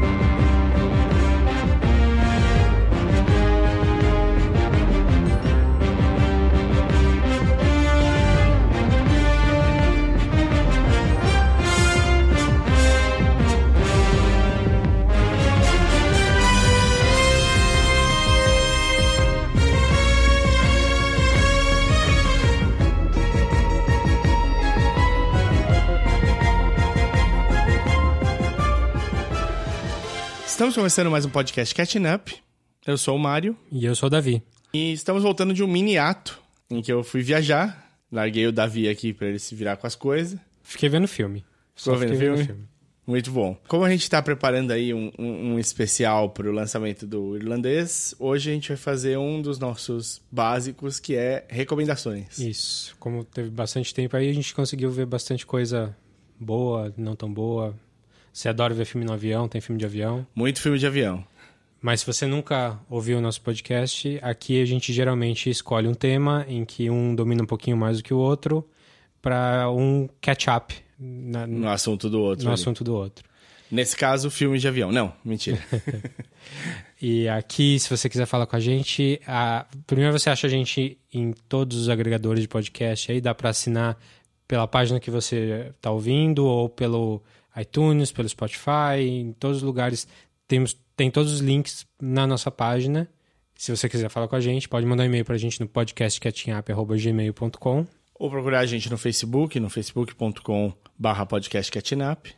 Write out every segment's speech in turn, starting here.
Bye. Estamos começando mais um podcast Catching Up. Eu sou o Mário. E eu sou o Davi. E estamos voltando de um mini ato em que eu fui viajar. Larguei o Davi aqui para ele se virar com as coisas. Fiquei vendo filme. Ficou vendo filme? filme? Muito bom. Como a gente está preparando aí um, um, um especial para o lançamento do irlandês, hoje a gente vai fazer um dos nossos básicos, que é recomendações. Isso. Como teve bastante tempo aí, a gente conseguiu ver bastante coisa boa, não tão boa, você adora ver filme no avião, tem filme de avião. Muito filme de avião. Mas se você nunca ouviu o nosso podcast, aqui a gente geralmente escolhe um tema em que um domina um pouquinho mais do que o outro para um catch-up no assunto do outro. No ali. assunto do outro. Nesse caso, filme de avião. Não, mentira. e aqui, se você quiser falar com a gente, a... primeiro você acha a gente em todos os agregadores de podcast, aí dá para assinar pela página que você está ouvindo ou pelo iTunes, pelo Spotify, em todos os lugares. Temos, tem todos os links na nossa página. Se você quiser falar com a gente, pode mandar um e-mail para a gente no podcastcatchingup.gmail.com Ou procurar a gente no Facebook, no facebook.com barra podcastcatchingup.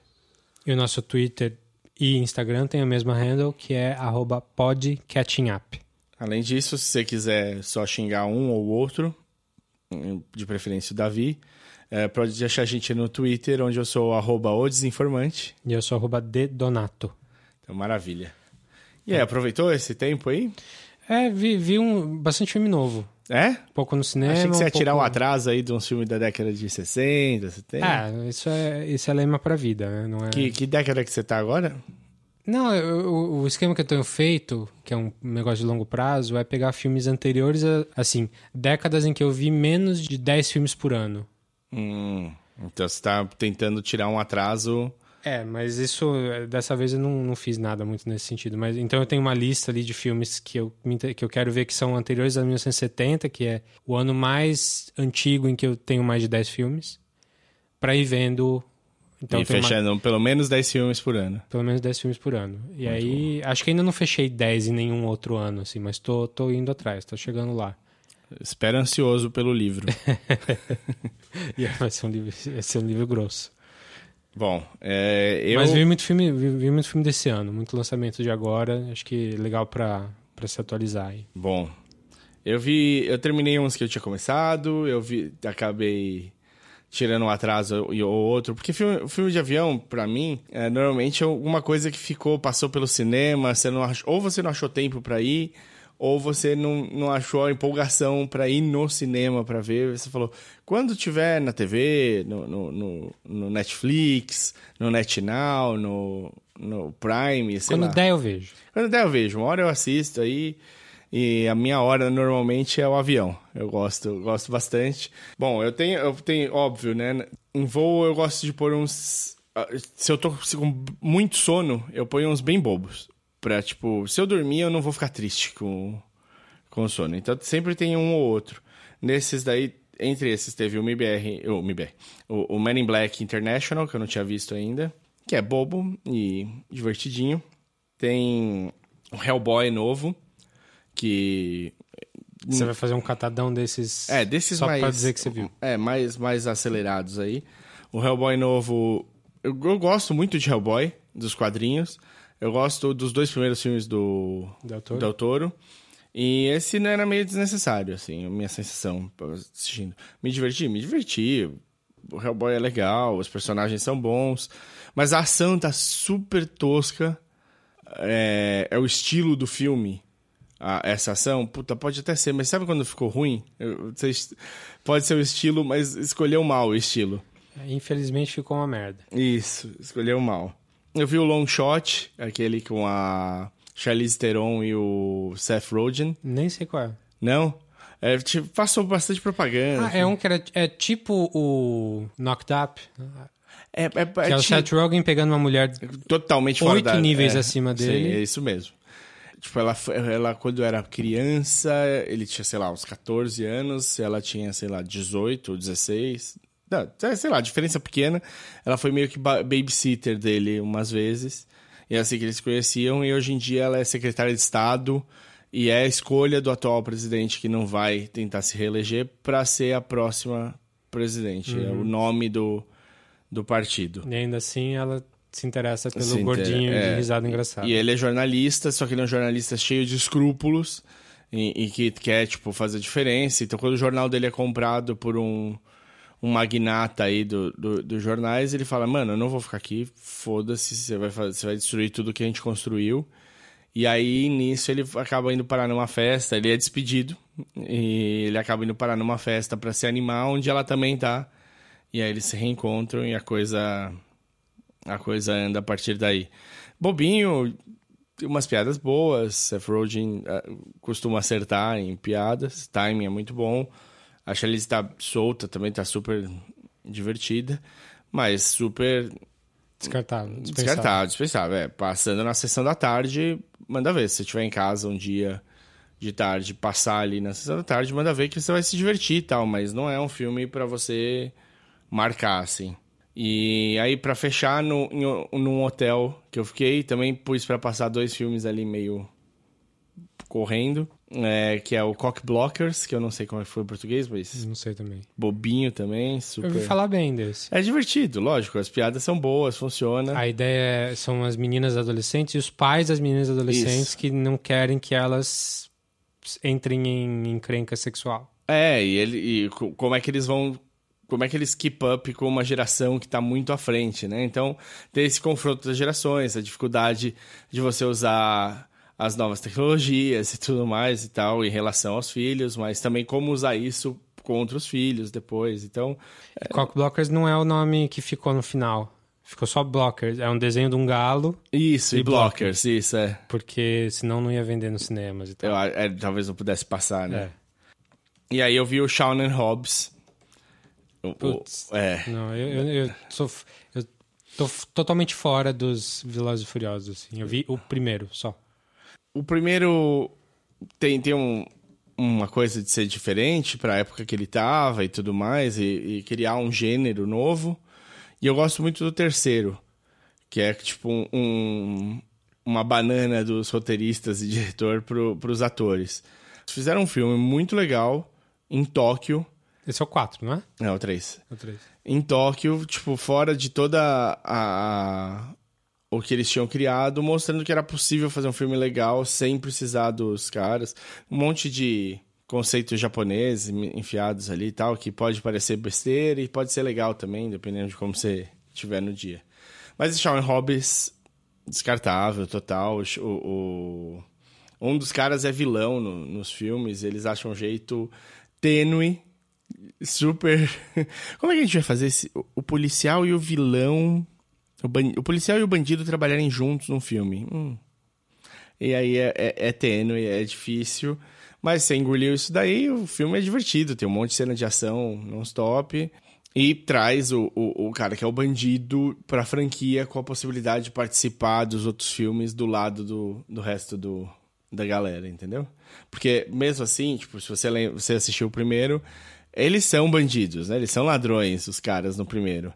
E o nosso Twitter e Instagram tem a mesma handle, que é arroba podcatchingup. Além disso, se você quiser só xingar um ou outro, de preferência o Davi, é, pode achar a gente no Twitter, onde eu sou arroba o desinformante. E eu sou arroba dedonato. Então, maravilha. E aí, aproveitou esse tempo aí? É, vi, vi um, bastante filme novo. É? Um pouco no cinema. Achei que você ia um tirar pouco... um atraso aí de uns filmes da década de 60, 70. Ah, isso é, isso é lema pra vida, né? Não é... que, que década que você tá agora? Não, eu, o, esquema que eu tenho feito, que é um negócio de longo prazo, é pegar filmes anteriores, a, assim, décadas em que eu vi menos de 10 filmes por ano. Hum, então você está tentando tirar um atraso. É, mas isso, dessa vez eu não, não fiz nada muito nesse sentido. Mas Então eu tenho uma lista ali de filmes que eu, que eu quero ver que são anteriores a 1970, que é o ano mais antigo em que eu tenho mais de 10 filmes, para ir vendo então, e fechando uma... pelo menos 10 filmes por ano. Pelo menos 10 filmes por ano. E Muito aí, bom. acho que ainda não fechei 10 em nenhum outro ano, assim, mas tô, tô indo atrás, tô chegando lá. Espero ansioso pelo livro. vai, ser um livro vai ser um livro grosso. Bom, é, eu... Mas vi muito filme, vi, vi, muito filme desse ano, muito lançamento de agora. Acho que legal para se atualizar aí. Bom, eu vi, eu terminei uns que eu tinha começado, eu vi, acabei tirando um atraso ou outro, porque filme, filme de avião, para mim, é, normalmente é alguma coisa que ficou, passou pelo cinema, você não achou, ou você não achou tempo para ir, ou você não, não achou a empolgação para ir no cinema para ver. Você falou, quando tiver na TV, no, no, no, no Netflix, no NetNow, no, no Prime, sei Quando lá. der eu vejo. Quando der eu vejo. Uma hora eu assisto aí. E a minha hora normalmente é o avião. Eu gosto, gosto bastante. Bom, eu tenho, eu tenho, óbvio, né? Em voo eu gosto de pôr uns. Ah, se eu tô com muito sono, eu ponho uns bem bobos. Pra, tipo, se eu dormir, eu não vou ficar triste com, com o sono. Então, sempre tem um ou outro. Nesses daí, entre esses, teve o MBR, o MBR, o, o Man in Black International, que eu não tinha visto ainda, que é bobo e divertidinho. Tem o Hellboy novo, que... Você vai fazer um catadão desses... É, desses só mais... Só pra dizer que você viu. É, mais, mais acelerados aí. O Hellboy novo... Eu, eu gosto muito de Hellboy, dos quadrinhos. Eu gosto dos dois primeiros filmes do Del Toro. Del Toro. E esse não era meio desnecessário, assim, a minha sensação assistindo. Me diverti? Me diverti. O Hellboy é legal, os personagens são bons, mas a ação tá super tosca. É, é o estilo do filme, a, essa ação. Puta, pode até ser, mas sabe quando ficou ruim? Eu, pode ser o estilo, mas escolheu mal o estilo. Infelizmente ficou uma merda. Isso, escolheu mal. Eu vi o Long Shot, aquele com a Charlize Theron e o Seth Rogen. Nem sei qual é. Não? É, tipo, passou bastante propaganda. Ah, é um que era, é tipo o Knocked Up. É, é, Que é o Seth Rogen pegando uma mulher totalmente oito da- níveis é, acima dele. Sim, é isso mesmo. Tipo, ela, ela quando era criança, ele tinha, sei lá, uns 14 anos, ela tinha, sei lá, 18 ou 16. Não, é, sei lá, diferença pequena. Ela foi meio que ba- babysitter dele umas vezes. E é assim que eles se conheciam. E hoje em dia ela é secretária de Estado e é a escolha do atual presidente que não vai tentar se reeleger para ser a próxima presidente. É Uhum. o nome do, do partido. E ainda assim ela se interessa pelo Se inter- gordinho de é. risada engraçada. E ele é jornalista, só que ele é um jornalista cheio de escrúpulos e, e que quer, tipo, fazer diferença. Então, quando o jornal dele é comprado por um, um magnata aí do, do- dos jornais, ele fala, mano, eu não vou ficar aqui, foda-se, você vai, fazer, você vai destruir tudo que a gente construiu. E aí, nisso, ele acaba indo parar numa festa, ele é despedido, e ele acaba indo parar numa festa pra se animar, onde ela também tá. E aí eles se reencontram e a coisa a coisa anda a partir daí. Bobinho, umas piadas boas. Seth Rogen ah, costuma acertar em piadas. Timing é muito bom. A Charlize tá solta, também tá super divertida. Mas super Descartável. dispensável. descartável, dispensável. É, passando na sessão da tarde, manda ver. Se você estiver em casa um dia de tarde, passar ali na sessão da tarde, manda ver que você vai se divertir e tal. Mas não é um filme pra você marcar, assim. E aí, pra fechar, no, em, num hotel que eu fiquei, também pus pra passar dois filmes ali meio correndo, é, que é o Cock Blockers, que eu não sei como é que foi em português, mas Não sei também. bobinho também, Eu super... ouvi falar bem desse. É divertido, lógico, as piadas são boas, funciona. A ideia é- são as meninas adolescentes e os pais das meninas adolescentes Isso. que não querem que elas entrem em encrenca sexual. É, e, ele, e co- como é que eles vão. Como é que eles keep up com uma geração que está muito à frente, né? Então, tem esse confronto das gerações, a dificuldade de você usar as novas tecnologias e tudo mais e tal, em relação aos filhos, mas também como usar isso contra os filhos depois. Então, Cock Blockers não é o nome que ficou no final. Ficou só Blockers. É um desenho de um galo, isso, e, E blockers, isso, é. porque senão não ia vender nos cinemas e tal. Eu, é, Talvez eu pudesse passar, né? É. E aí eu vi o Shawn and Hobbs. O- o- Putz. é. Não, eu, eu, eu sou. Eu tô totalmente fora dos Velozes e Furiosos, assim. Eu vi o primeiro só. O primeiro tem, tem um- uma coisa de ser diferente pra época que ele tava e tudo mais, e, e criar um gênero novo. E eu gosto muito do terceiro, que é tipo um, um- uma banana dos roteiristas e diretor pro, pros atores. Fizeram um filme muito legal em Tóquio. Esse é o 4, não é? Não, o 3 O 3. em Tóquio, tipo, fora de toda a, a- o que eles tinham criado, mostrando que era possível fazer um filme legal sem precisar dos caras. Um monte de conceitos japoneses enfiados ali e tal, que pode parecer besteira e pode ser legal também, dependendo de como você estiver no dia. Mas Shawn Hobbs, descartável, total. O, o- um dos caras é vilão no- nos filmes, eles acham um jeito tênue super. Como é que a gente vai fazer esse... o policial e o vilão. O, ban- o policial e o bandido trabalharem juntos num filme? Hum. E aí é, é, é tênue, é difícil. Mas você engoliu isso daí, o filme é divertido. Tem um monte de cena de ação non-stop. E traz o, o, o cara que é o bandido pra franquia com a possibilidade de participar dos outros filmes do lado do, do resto do, da galera, entendeu? Porque mesmo assim, tipo, se você, lem- você assistiu o primeiro, eles são bandidos, né? Eles são ladrões, os caras no primeiro.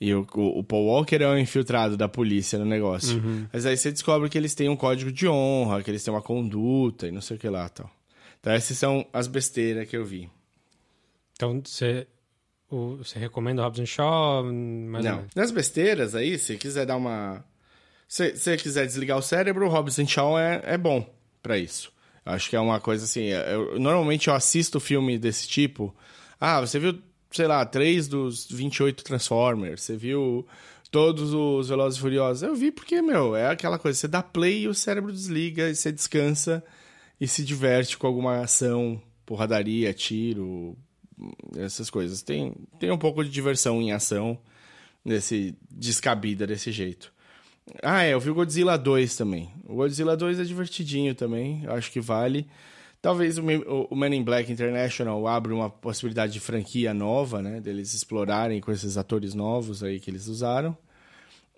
E o, o, o Paul Walker é um infiltrado da polícia no negócio. Mas aí você descobre que eles têm um código de honra, que eles têm uma conduta e não sei o que lá tal. Então essas são as besteiras que eu vi. Então, você, o, você recomenda o Robson Shaw? Mais ou não. menos. Nas besteiras aí, se quiser dar uma... Se você quiser desligar o cérebro, o Robson Shaw é, é bom pra isso. Acho que é uma coisa assim... eu- normalmente eu assisto filme desse tipo... Ah, você viu, sei lá, três dos 28 Transformers. Você viu todos os Velozes e Furiosos. Eu vi porque, meu, é aquela coisa. Você dá play e o cérebro desliga e você descansa e se diverte com alguma ação, porradaria, tiro, essas coisas. Tem, tem um pouco de diversão em ação nesse descabida desse jeito. Ah, é, eu vi o Godzilla 2 também. O Godzilla 2 é divertidinho também, eu acho que vale. Talvez o, o Men in Black International abra uma possibilidade de franquia nova, né? Deles explorarem com esses atores novos aí que eles usaram.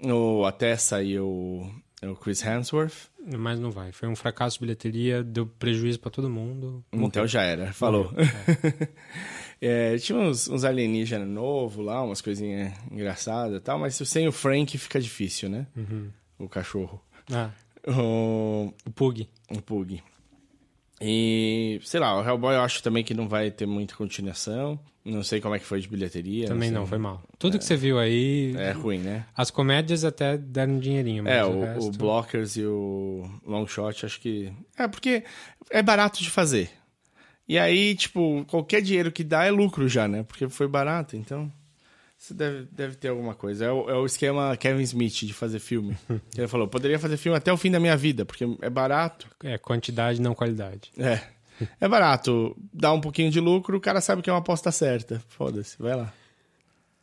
Ou até sair o, o Chris Hemsworth. Mas não vai. Foi um fracasso de bilheteria, deu prejuízo pra todo mundo. Então já era, falou. É, tinha uns, uns alienígenas novos lá, umas coisinhas engraçadas e tal, mas sem o Frank fica difícil, né? O cachorro. Ah, O, o Pug. o Pug. E, sei lá, o Hellboy eu acho também que não vai ter muita continuação. Não sei como é que foi de bilheteria. Também sei. não, foi mal. Tudo que você viu aí. É ruim, né? As comédias até deram dinheirinho, mas É, o, o, resto... o Blockers e o Long Shot, acho que. É, porque é barato de fazer. E aí, tipo, qualquer dinheiro que dá é lucro já, né? Porque foi barato, então. Você deve, deve ter alguma coisa. É o, é o esquema Kevin Smith de fazer filme. Ele falou: poderia fazer filme até o fim da minha vida, porque é barato. É, quantidade, não qualidade. É. É barato. Dá um pouquinho de lucro, o cara sabe que é uma aposta certa. Foda-se, vai lá.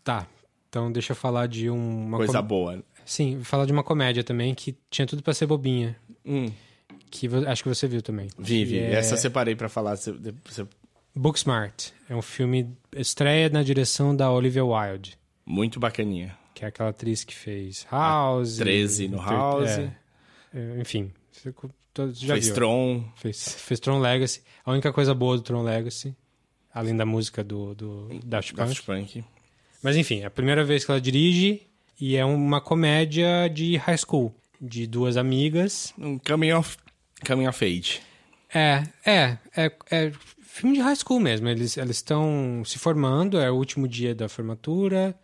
Tá. Então deixa eu falar de um- uma Coisa com- boa. Sim, vou falar de uma comédia também que tinha tudo pra ser bobinha. Hum, Que acho que você viu também. vive. Que é Essa eu separei pra falar. Você, você- Booksmart. É um filme estreia na direção da Olivia Wilde, muito bacaninha. que é aquela atriz que fez House. 13 no House. é. É, enfim, já Fez viu. Tron. Fez, fez Tron Legacy. A única coisa boa do Tron Legacy, além da música do, do Daft Punk. Daft Punk. Mas enfim, é a primeira vez que ela dirige e é uma comédia de high school, de duas amigas. Um coming of, coming of age. É, é, é, é filme de high school mesmo. Eles estão se formando, é o último dia da formatura,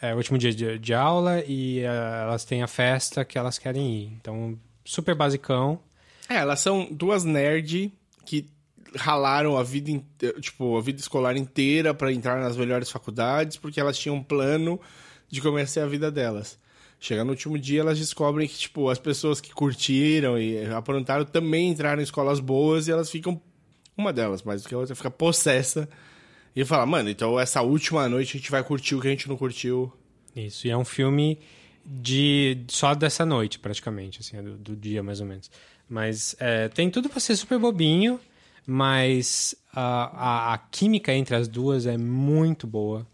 é o último dia de, de aula e eh, elas têm a festa que elas querem ir. Então, super basicão. É, elas são duas nerd que ralaram a vida, tipo, a vida escolar inteira pra entrar nas melhores faculdades, porque elas tinham um plano de começar a vida delas. Chega no último dia, elas descobrem que, tipo, as pessoas que curtiram e aprontaram também entraram em escolas boas e elas ficam. Uma delas, mais do que a outra, fica possessa. E fala, mano, então essa última noite a gente vai curtir o que a gente não curtiu. Isso, e é um filme de só dessa noite, praticamente, assim, é do, do dia mais ou menos. Mas é, tem tudo pra ser super bobinho, mas a, a, a química entre as duas é muito boa.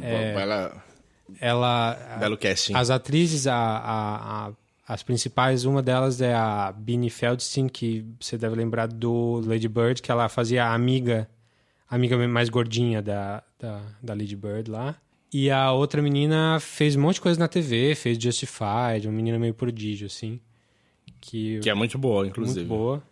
É, Bela, Ela, belo casting. as atrizes, a, a, a- as principais, uma delas é a Beanie Feldstein, que você deve lembrar do Lady Bird, que ela fazia a amiga, a amiga mais gordinha da, da, da Lady Bird lá. E a outra menina fez um monte de coisa na TV, fez Justified, uma menina meio prodígio, assim. Que, Que é muito boa, inclusive. muito boa.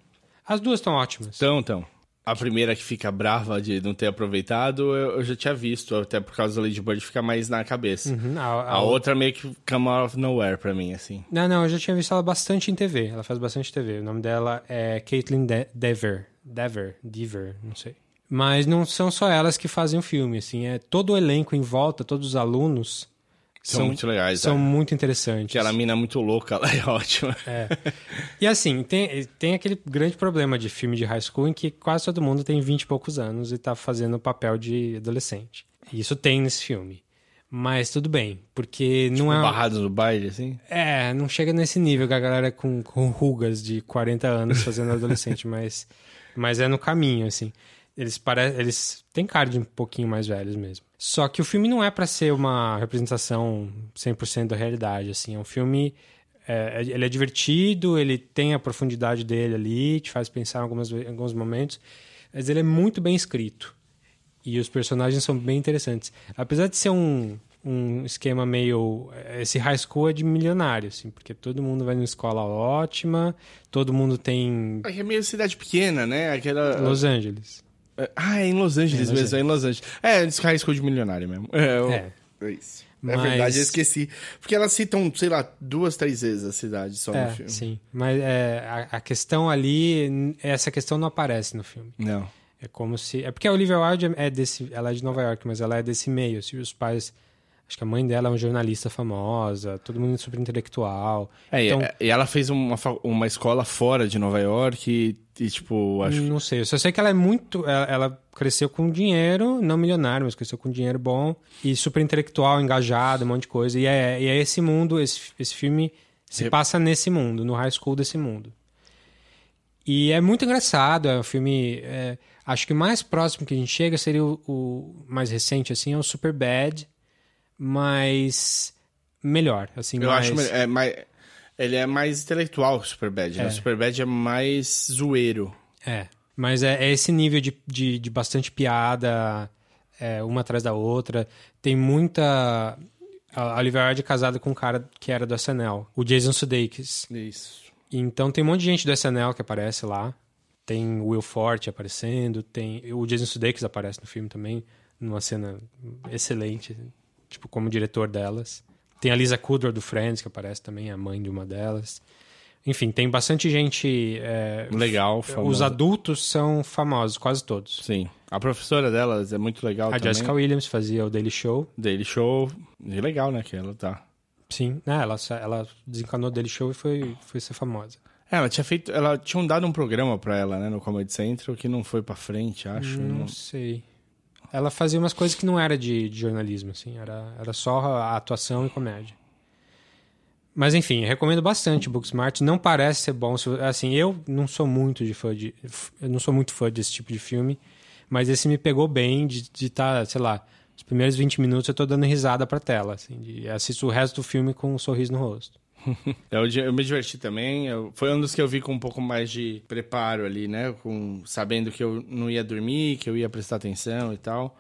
As duas estão ótimas. Então, então. A primeira que fica brava de não ter aproveitado, eu, eu já tinha visto, até por causa da Lady Bird fica mais na cabeça. Uhum, a- a A outra meio que come out of nowhere pra mim, assim. Não, não, eu já tinha visto ela bastante em TV. Ela faz bastante TV. O nome dela é Caitlin De Dever. Dever, Dever, não sei. Mas não são só elas que fazem o filme, assim. É todo o elenco em volta, todos os alunos São, muito legais. são tá? muito interessantes. Aquela mina muito louca, ela é ótima. É. E assim, tem, tem aquele grande problema de filme de high school em que quase todo mundo tem 20 e poucos anos e tá fazendo o papel de adolescente. E isso tem nesse filme. Mas tudo bem, porque não é. Barrados no baile, assim. É, não chega nesse nível que a galera com, com rugas de 40 anos fazendo adolescente, mas, mas é no caminho, assim. Eles parecem. Eles têm cara de um pouquinho mais velhos mesmo. Só que o filme não é pra ser uma representação 100% da realidade, assim. É um filme. é, ele é divertido, ele tem a profundidade dele ali, te faz pensar em, algumas, em alguns momentos, mas ele é muito bem escrito. E os personagens são bem interessantes. Apesar de ser um, um esquema meio. Esse high school é de milionário, assim, porque todo mundo vai numa escola ótima, todo mundo tem. É meio cidade pequena, né? Aquela. Los Angeles. Ah, é em Los Angeles É, mesmo, é em Los Angeles. É, esse high school de milionário mesmo. É, eu- É. é isso. Mas- É verdade, eu esqueci. Porque elas citam, sei lá, duas, três vezes a cidade só É, no filme. sim. Mas é, a, a questão ali. Essa questão não aparece no filme. Não. É como se. É porque a Olivia Wilde é desse. Ela é de Nova York, mas ela é desse meio. Assim, os pais. Acho que a mãe dela é uma jornalista famosa, todo mundo super intelectual. É, e- então, e ela fez uma, uma escola fora de Nova York e, e, tipo, acho Não sei, eu só sei que ela é muito. Ela, ela cresceu com dinheiro, não milionário, mas cresceu com dinheiro bom e super intelectual, engajada, um monte de coisa. E é, e é esse mundo, esse, esse filme se passa nesse mundo, no high school desse mundo. E é muito engraçado, é um filme. é, acho que o mais próximo que a gente chega seria o, o mais recente, assim, é o Super Bad, mas melhor, assim, Eu mais... acho melhor- é mais, ele é mais intelectual que o Superbad, né? É. O Superbad é mais zoeiro. É, mas é, é esse nível de, de, de bastante piada, é, uma atrás da outra. Tem muita. A Olivia Wilde é casada com um cara que era do SNL, o Jason Sudeikis. Isso. Então tem um monte de gente do SNL que aparece lá. Tem o Will Forte aparecendo, tem o Jason Sudeikis aparece no filme também, numa cena excelente, tipo como diretor delas. Tem a Lisa Kudrow do Friends que aparece também, a mãe de uma delas. Enfim, tem bastante gente. é, Legal, os famoso. adultos são famosos, quase todos. Sim. A professora delas é muito legal A também. Jessica Williams fazia o Daily Show. Daily Show. E legal, né? Que ela tá. Sim, né, ela, ela desencanou o Daily Show e foi, foi ser famosa. É, ela tinha feito. Ela tinha dado um programa pra ela, né? No Comedy Central, que não foi pra frente, acho. Não Não- sei. Ela fazia umas coisas que não era de, de jornalismo, assim. Era, era só a atuação e comédia. Mas enfim, recomendo bastante Booksmart. Não parece ser bom. Assim, eu não sou muito de fã de. Eu não sou muito fã desse tipo de filme. Mas esse me pegou bem de estar, sei lá, os primeiros 20 minutos eu tô dando risada pra tela, assim. De, assisto o resto do filme com um sorriso no rosto. Eu, eu me diverti também. eu- foi um dos que eu vi com um pouco mais de preparo ali, né? Com, sabendo que eu não ia dormir, que eu ia prestar atenção e tal.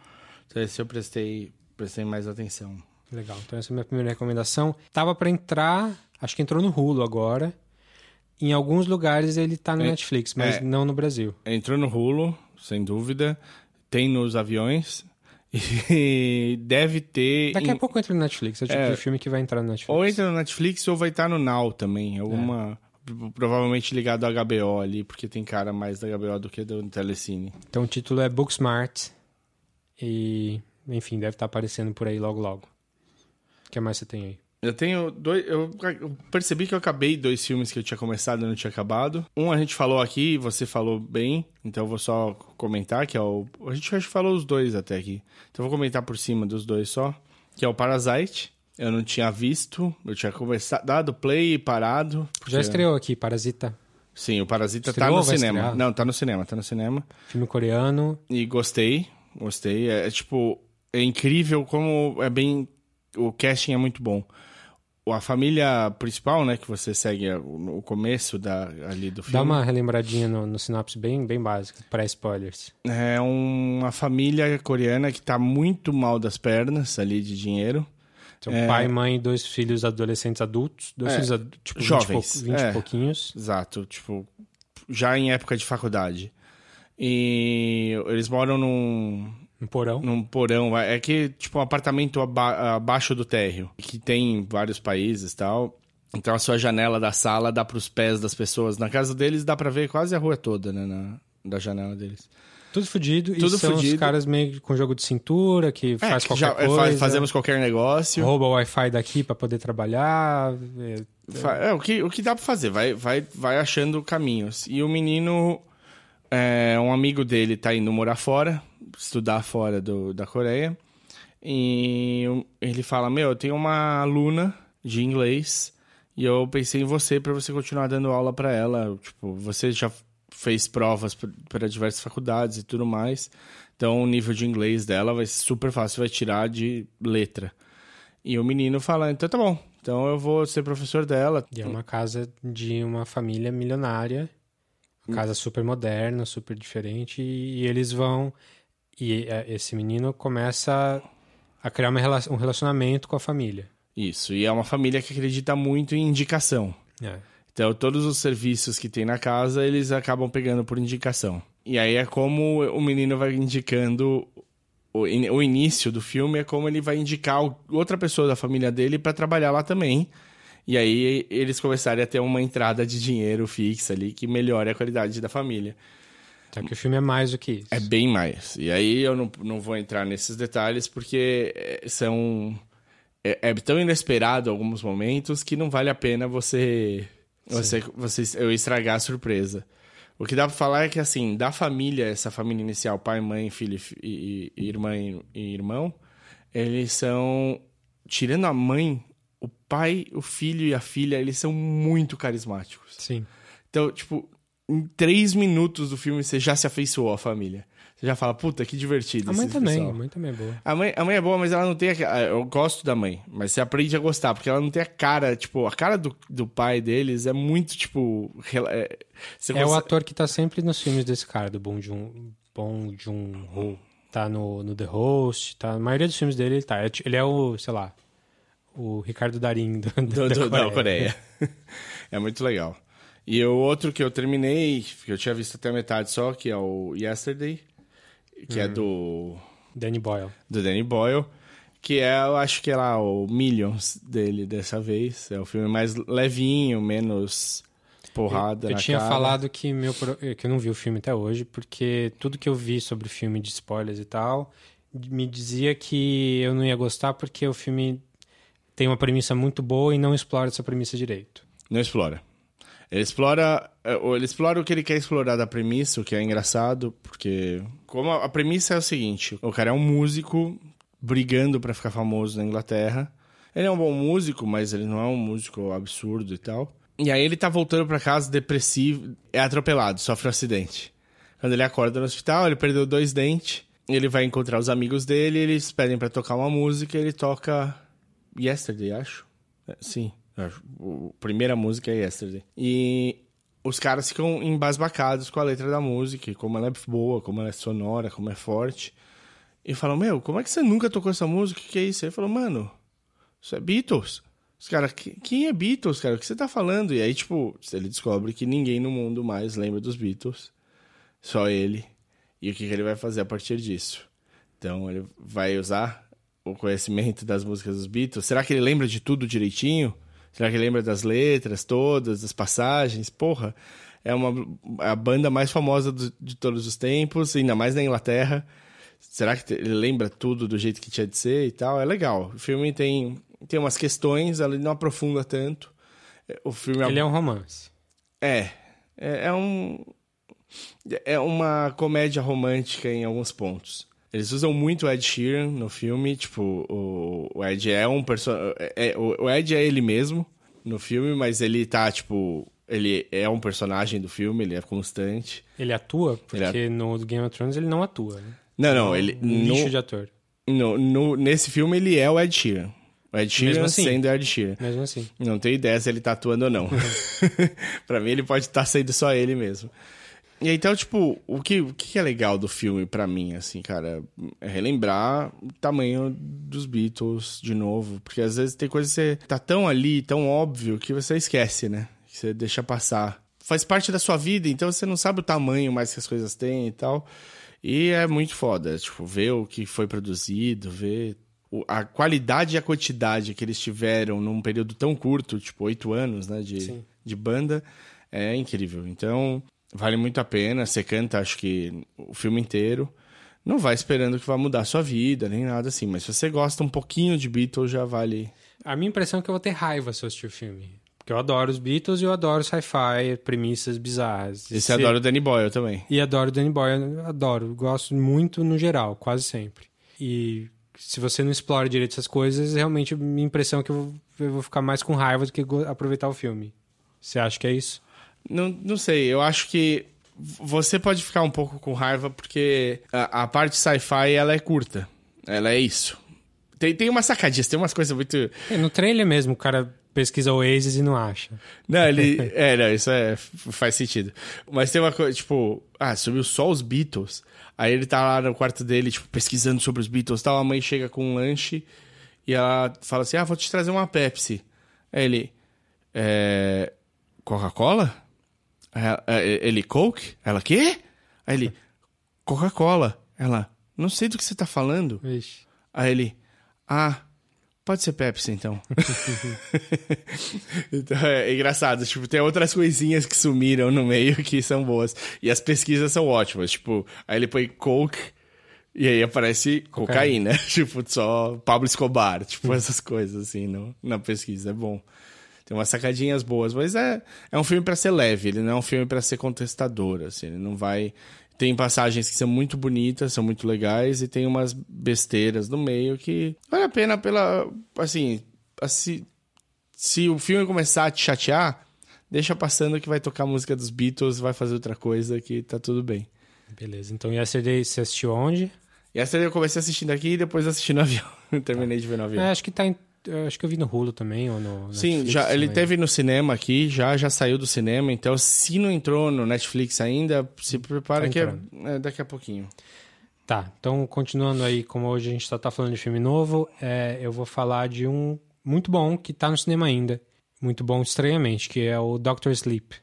Então esse eu prestei, prestei mais atenção. Legal. Então essa é a minha primeira recomendação. Tava pra entrar, acho que entrou no Hulu agora. Em alguns lugares ele tá no É, Netflix, mas é. não no Brasil. Entrou no Hulu, sem dúvida. Tem nos aviões. E deve ter. Daqui a pouco entra no Netflix. É o tipo É. de filme que vai entrar no Netflix. Ou entra no Netflix ou vai estar no Now também. Alguma. Provavelmente ligado à HBO ali, porque tem cara mais da HBO do que do Telecine. Então o título é Booksmart. E, enfim, deve estar aparecendo por aí logo logo. O que mais você tem aí? Eu tenho dois. Eu percebi que eu acabei dois filmes que eu tinha começado e não tinha acabado. Um a gente falou aqui, você falou bem, então eu vou só comentar, que é o. A gente acho que falou os dois até aqui. Então eu vou comentar por cima dos dois só. Que é o Parasite. Eu não tinha visto, eu tinha começado, dado play e parado. porque- Já estreou aqui, Parasita. Sim, o Parasita Estreou tá no cinema. estrear? Não, tá no cinema, tá no cinema. Filme coreano. E gostei, gostei. É, é, tipo, é incrível como é bem. O casting é muito bom. A família principal, né, que você segue o começo da, ali do filme. Dá uma relembradinha no, no sinopse bem, bem básica, pré-spoilers. É uma família coreana que tá muito mal das pernas ali de dinheiro. Então, É. pai, mãe, dois filhos adolescentes adultos. Dois É, filhos ad- tipo, 20 jovens, pou- 20 é. e pouquinhos. Exato, tipo, já em época de faculdade. E eles moram num, Um porão. num porão. É que, tipo, um apartamento aba- abaixo do térreo, que tem em vários países e tal. Então a sua janela da sala dá pros pés das pessoas. Na casa deles dá pra ver quase a rua toda, né? Na, da janela deles. Tudo fudido. Tudo e são fudido. os caras meio com jogo de cintura, que É, faz que qualquer já- é, coisa. faz- fazemos qualquer negócio. Rouba o Wi-Fi daqui pra poder trabalhar. é, É, o que, o que dá pra fazer, vai, vai, vai achando caminhos. E o menino, é, um amigo dele tá indo morar fora, estudar fora do, da Coreia. E ele fala: Meu, eu tenho uma aluna de inglês e eu pensei em você pra você continuar dando aula pra ela. Tipo, você já fez provas para diversas faculdades e tudo mais. Então o nível de inglês dela vai ser super fácil, vai tirar de letra. E o menino fala: Então tá bom, então eu vou ser professor dela. E é uma casa de uma família milionária. Uma casa super moderna, super diferente. E, eles vão. E é, esse menino começa a criar um relacionamento com a família. Isso, e é uma família que acredita muito em indicação. É. Então, todos os serviços que tem na casa, eles acabam pegando por indicação. E aí é como o menino vai indicando. O, in- o início do filme é como ele vai indicar outra pessoa da família dele para trabalhar lá também. E aí eles começarem a ter uma entrada de dinheiro fixa ali que melhore a qualidade da família. Só que o filme é mais do que isso. É bem mais. E aí eu não, não vou entrar nesses detalhes porque é, são. É, é tão inesperado alguns momentos que não vale a pena você. Você, você eu estragar a surpresa. O que dá pra falar é que, assim, da família, essa família inicial, pai, mãe, filho e fi- e, e irmã e, e irmão, eles são. Tirando a mãe, o pai, o filho e a filha, eles são muito carismáticos. Sim. Então, tipo, em três minutos do filme você já se afeiçoou à família. Você já fala, puta, que divertido. A mãe também, pessoal. a mãe também é boa. A mãe, a mãe é boa, mas ela não tem. A, eu gosto da mãe, mas você aprende a gostar, porque ela não tem a cara, tipo, a cara do, do pai deles é muito, tipo. É, você É o consegue- ator que tá sempre nos filmes desse cara, do Bong Joon, Bong Joon-ho. Tá no, no The Host, tá... Na maioria dos filmes dele ele tá. É Ele é o, sei lá, o Ricardo Darim do, do, da do- Coreia. da Coreia. é muito legal. E o outro que eu terminei, que eu tinha visto até a metade só, que é o Yesterday, que Hum. é do, Danny Boyle. do Danny Boyle, que é, eu acho que é lá o Millions dele dessa vez. É o filme mais levinho, menos porrada Eu na tinha cara. falado que, meu, que eu não vi o filme até hoje, porque tudo que eu vi sobre o filme de spoilers e tal, me dizia que eu não ia gostar porque o filme tem uma premissa muito boa e não explora essa premissa direito. Não explora. Ele explora, eh, ele explora o que ele quer explorar da premissa, o que é engraçado, porque como a, premissa é o seguinte, o cara é um músico brigando pra ficar famoso na Inglaterra. Ele é um bom músico, mas ele não é um músico absurdo e tal. E aí ele tá voltando pra casa depressivo, é atropelado, sofre um acidente. Quando ele acorda no hospital, ele perdeu dois dentes. Ele vai encontrar os amigos dele, eles pedem pra tocar uma música, ele toca Yesterday, acho. É, Sim, a primeira música é Yesterday. E os caras ficam embasbacados com a letra da música, como ela é boa, como ela é sonora, como é forte. E falam, meu, como é que você nunca tocou essa música? O que, é isso? Aí falou, mano, isso é Beatles. Os caras, "Que- quem é Beatles, cara? O que você tá falando? E aí, tipo, ele descobre que ninguém no mundo mais lembra dos Beatles. Só ele. E o que, que ele vai fazer a partir disso? Então, ele vai usar o conhecimento das músicas dos Beatles. Será que ele lembra de tudo direitinho? Será que lembra das letras todas, das passagens? Porra, é uma a banda mais famosa do- de todos os tempos, ainda mais na Inglaterra. Será que ele lembra tudo do jeito que tinha de ser e tal? É legal. O filme tem, tem umas questões, ele não aprofunda tanto. É, O filme Ele é um romance. é, é, é um. É uma comédia romântica em alguns pontos. Eles usam muito o Ed Sheeran no filme, tipo, o, o Ed é um personagem. É, o o Ed é ele mesmo no filme, mas ele tá, tipo. Ele é um personagem do filme, ele é constante. Ele atua, porque Ele no Game of Thrones ele não atua, né? Não, não, ele. Um lixo No, de ator. no, no- nesse filme ele é o Ed Sheeran. O Ed Sheeran assim. sendo Ed Sheeran. Mesmo assim. Não tenho ideia se ele tá atuando ou não. pra mim, ele pode estar sendo só ele mesmo. E aí, então, tipo, o que, o que é legal do filme pra mim, assim, cara, é relembrar o tamanho dos Beatles de novo. Porque às vezes tem coisa que você tá tão ali, tão óbvio, que você esquece, né? Que você deixa passar. Faz parte da sua vida, então você não sabe o tamanho mais que as coisas têm e tal. E é muito foda, tipo, ver o que foi produzido, ver a qualidade e a quantidade que eles tiveram num período tão curto, tipo, oito anos, né, de, Sim. de banda, é incrível. Então, vale muito a pena. Você canta, acho que, o filme inteiro. Não vai esperando que vai mudar a sua vida, nem nada assim. Mas se você gosta um pouquinho de Beatles, já vale... A minha impressão é que eu vou ter raiva se eu assistir o filme. Porque eu adoro os Beatles e eu adoro sci-fi, premissas bizarras. E você adora o Danny Boyle também. E adoro o Danny Boyle, adoro. Gosto muito no geral, quase sempre. E se você não explora direito essas coisas, realmente a minha impressão é que eu vou, eu vou ficar mais com raiva do que aproveitar o filme. Você acha que é isso? Não, não sei, eu acho que você pode ficar um pouco com raiva porque a, a parte sci-fi ela é curta. Ela é isso. Tem, tem umas sacadinhas, tem umas coisas muito. É, no trailer mesmo, o cara pesquisa Oasis e não acha. Não, ele. é, não, isso é, faz sentido. Mas tem uma coisa, tipo, ah, subiu só os Beatles. Aí ele tá lá no quarto dele, tipo, pesquisando sobre os Beatles e tal. A mãe chega com um lanche e ela fala assim: ah, vou te trazer uma Pepsi. Aí ele. É. Coca-Cola? Ela- é, Ele, Coke? Ela, quê? Aí ele, Coca-Cola. Ela, não sei do que você tá falando. Vixe. Aí ele, ah, pode ser Pepsi então. então é engraçado, tipo, tem outras coisinhas que sumiram no meio que são boas. E as pesquisas são ótimas, tipo, aí ele põe Coke e aí aparece cocaína, tipo, só Pablo Escobar, tipo, essas coisas assim no, na pesquisa, é bom. Tem umas sacadinhas boas, mas é, é um filme pra ser leve, ele não é um filme pra ser contestador, assim, ele não vai... Tem passagens que são muito bonitas, são muito legais, e tem umas besteiras no meio que vale a pena pela... Assim, assim se o filme começar a te chatear, deixa passando que vai tocar a música dos Beatles, vai fazer outra coisa que tá tudo bem. Beleza. Então, Yesterday você assistiu onde? Yesterday eu comecei assistindo aqui e depois assisti no avião. Terminei de ver no avião. É, acho que tá em, Acho que eu vi no Hulu também, ou no Sim, Netflix já, ele teve no cinema aqui, já, já saiu do cinema, então se não entrou no Netflix ainda, se prepara Tá que é, é daqui a pouquinho. Tá, então continuando aí, como hoje a gente só tá falando de filme novo, é, eu vou falar de um muito bom que tá no cinema ainda. Muito bom, estranhamente, que é o Doctor Sleep.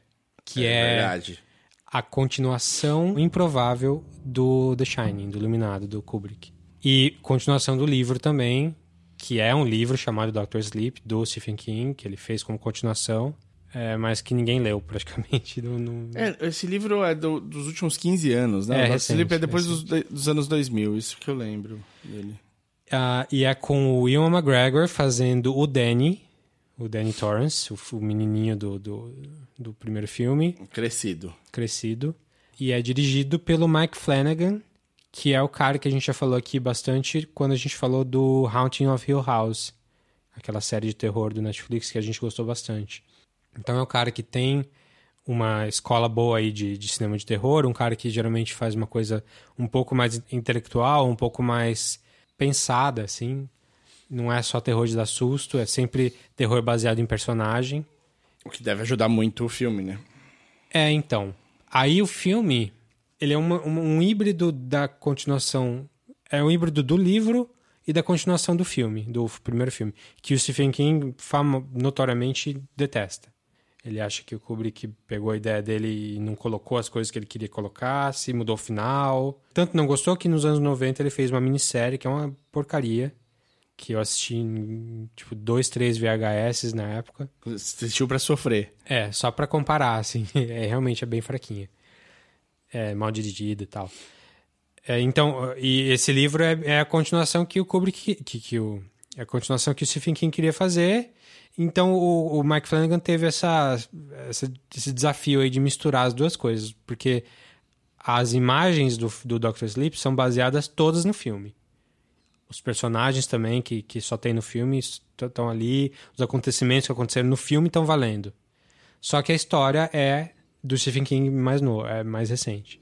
Que é, verdade. a continuação improvável do The Shining, do Iluminado, do Kubrick. E continuação do livro também, que é um livro chamado Doctor Sleep, do Stephen King, que ele fez como continuação, é, mas que ninguém leu praticamente. Não, não- É, esse livro é do- dos últimos 15 anos, né? É, Dr. recente, Sleep é depois dos, dos anos 2000, isso que eu lembro dele. Ah, e é com o Ewan McGregor fazendo o Danny, o Danny Torrance, o, o menininho do, do, do primeiro filme, Crescido. crescido. E é dirigido pelo Mike Flanagan, que é o cara que a gente já falou aqui bastante quando a gente falou do Haunting of Hill House, aquela série de terror do Netflix que a gente gostou bastante. Então é um cara que tem uma escola boa aí de, de cinema de terror, um cara que geralmente faz uma coisa um pouco mais intelectual, um pouco mais pensada, assim. Não é só terror de dar susto, é sempre terror baseado em personagem. O que deve ajudar muito o filme, né? É, então. Aí o filme, ele é uma- um, um híbrido da continuação. É um híbrido do livro e da continuação do filme, do primeiro filme. Que o Stephen King fama, notoriamente detesta. Ele acha que o Kubrick pegou a ideia dele e não colocou as coisas que ele queria colocar, se mudou o final. Tanto não gostou que nos anos 90 ele fez uma minissérie que é uma porcaria. Que eu assisti em, tipo, dois, três VHS na época. Assistiu pra sofrer. É, só pra comparar, assim, é, realmente é bem fraquinha. É mal dirigida e tal. É, então, e esse livro é, é a continuação que o Kubrick, que, que o, é a continuação que o Stephen King queria fazer. Então, o, o Mike Flanagan teve essa, essa- esse desafio aí de misturar as duas coisas, porque as imagens do, do Dr. Sleep são baseadas todas no filme. Os personagens também, que, que só tem no filme, estão ali. Os acontecimentos que aconteceram no filme estão valendo. Só que a história é do Stephen King mais novo, é mais recente.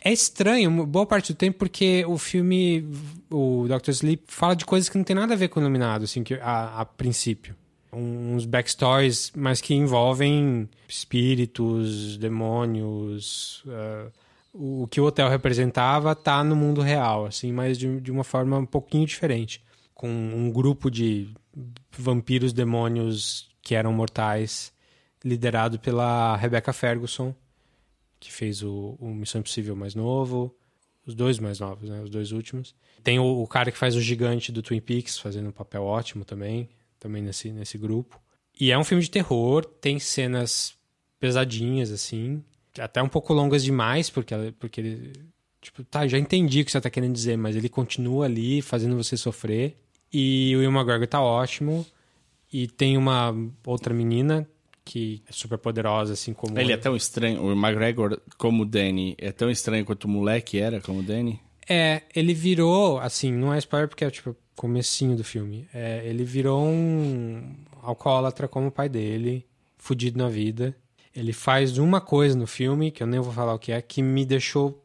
É estranho, boa parte do tempo, porque o filme, o Dr. Sleep, fala de coisas que não tem nada a ver com o Iluminado, assim, que, a, a princípio. Uns backstories, mas que envolvem espíritos, demônios. ah, o que o hotel representava tá no mundo real, assim, mas de, de uma forma um pouquinho diferente. Com um grupo de vampiros, demônios que eram mortais, liderado pela Rebecca Ferguson, que fez o, o Missão Impossível mais novo, os dois mais novos, né? Os dois últimos. Tem o, o cara que faz o gigante do Twin Peaks, fazendo um papel ótimo também, também nesse, nesse grupo. E é um filme de terror, tem cenas pesadinhas, assim, até um pouco longas demais, porque, porque ele. Tipo, tá, já entendi o que você tá querendo dizer, mas ele continua ali fazendo você sofrer. E o Will McGregor tá ótimo. E tem uma outra menina que é super poderosa, assim como. Ele é tão estranho, o McGregor, como o Danny, é tão estranho quanto o moleque era, como o Danny. É, ele virou, assim, não é spoiler porque é tipo comecinho do filme. É, ele virou um alcoólatra como o pai dele, fudido na vida. Ele faz uma coisa no filme, que eu nem vou falar o que é, que me deixou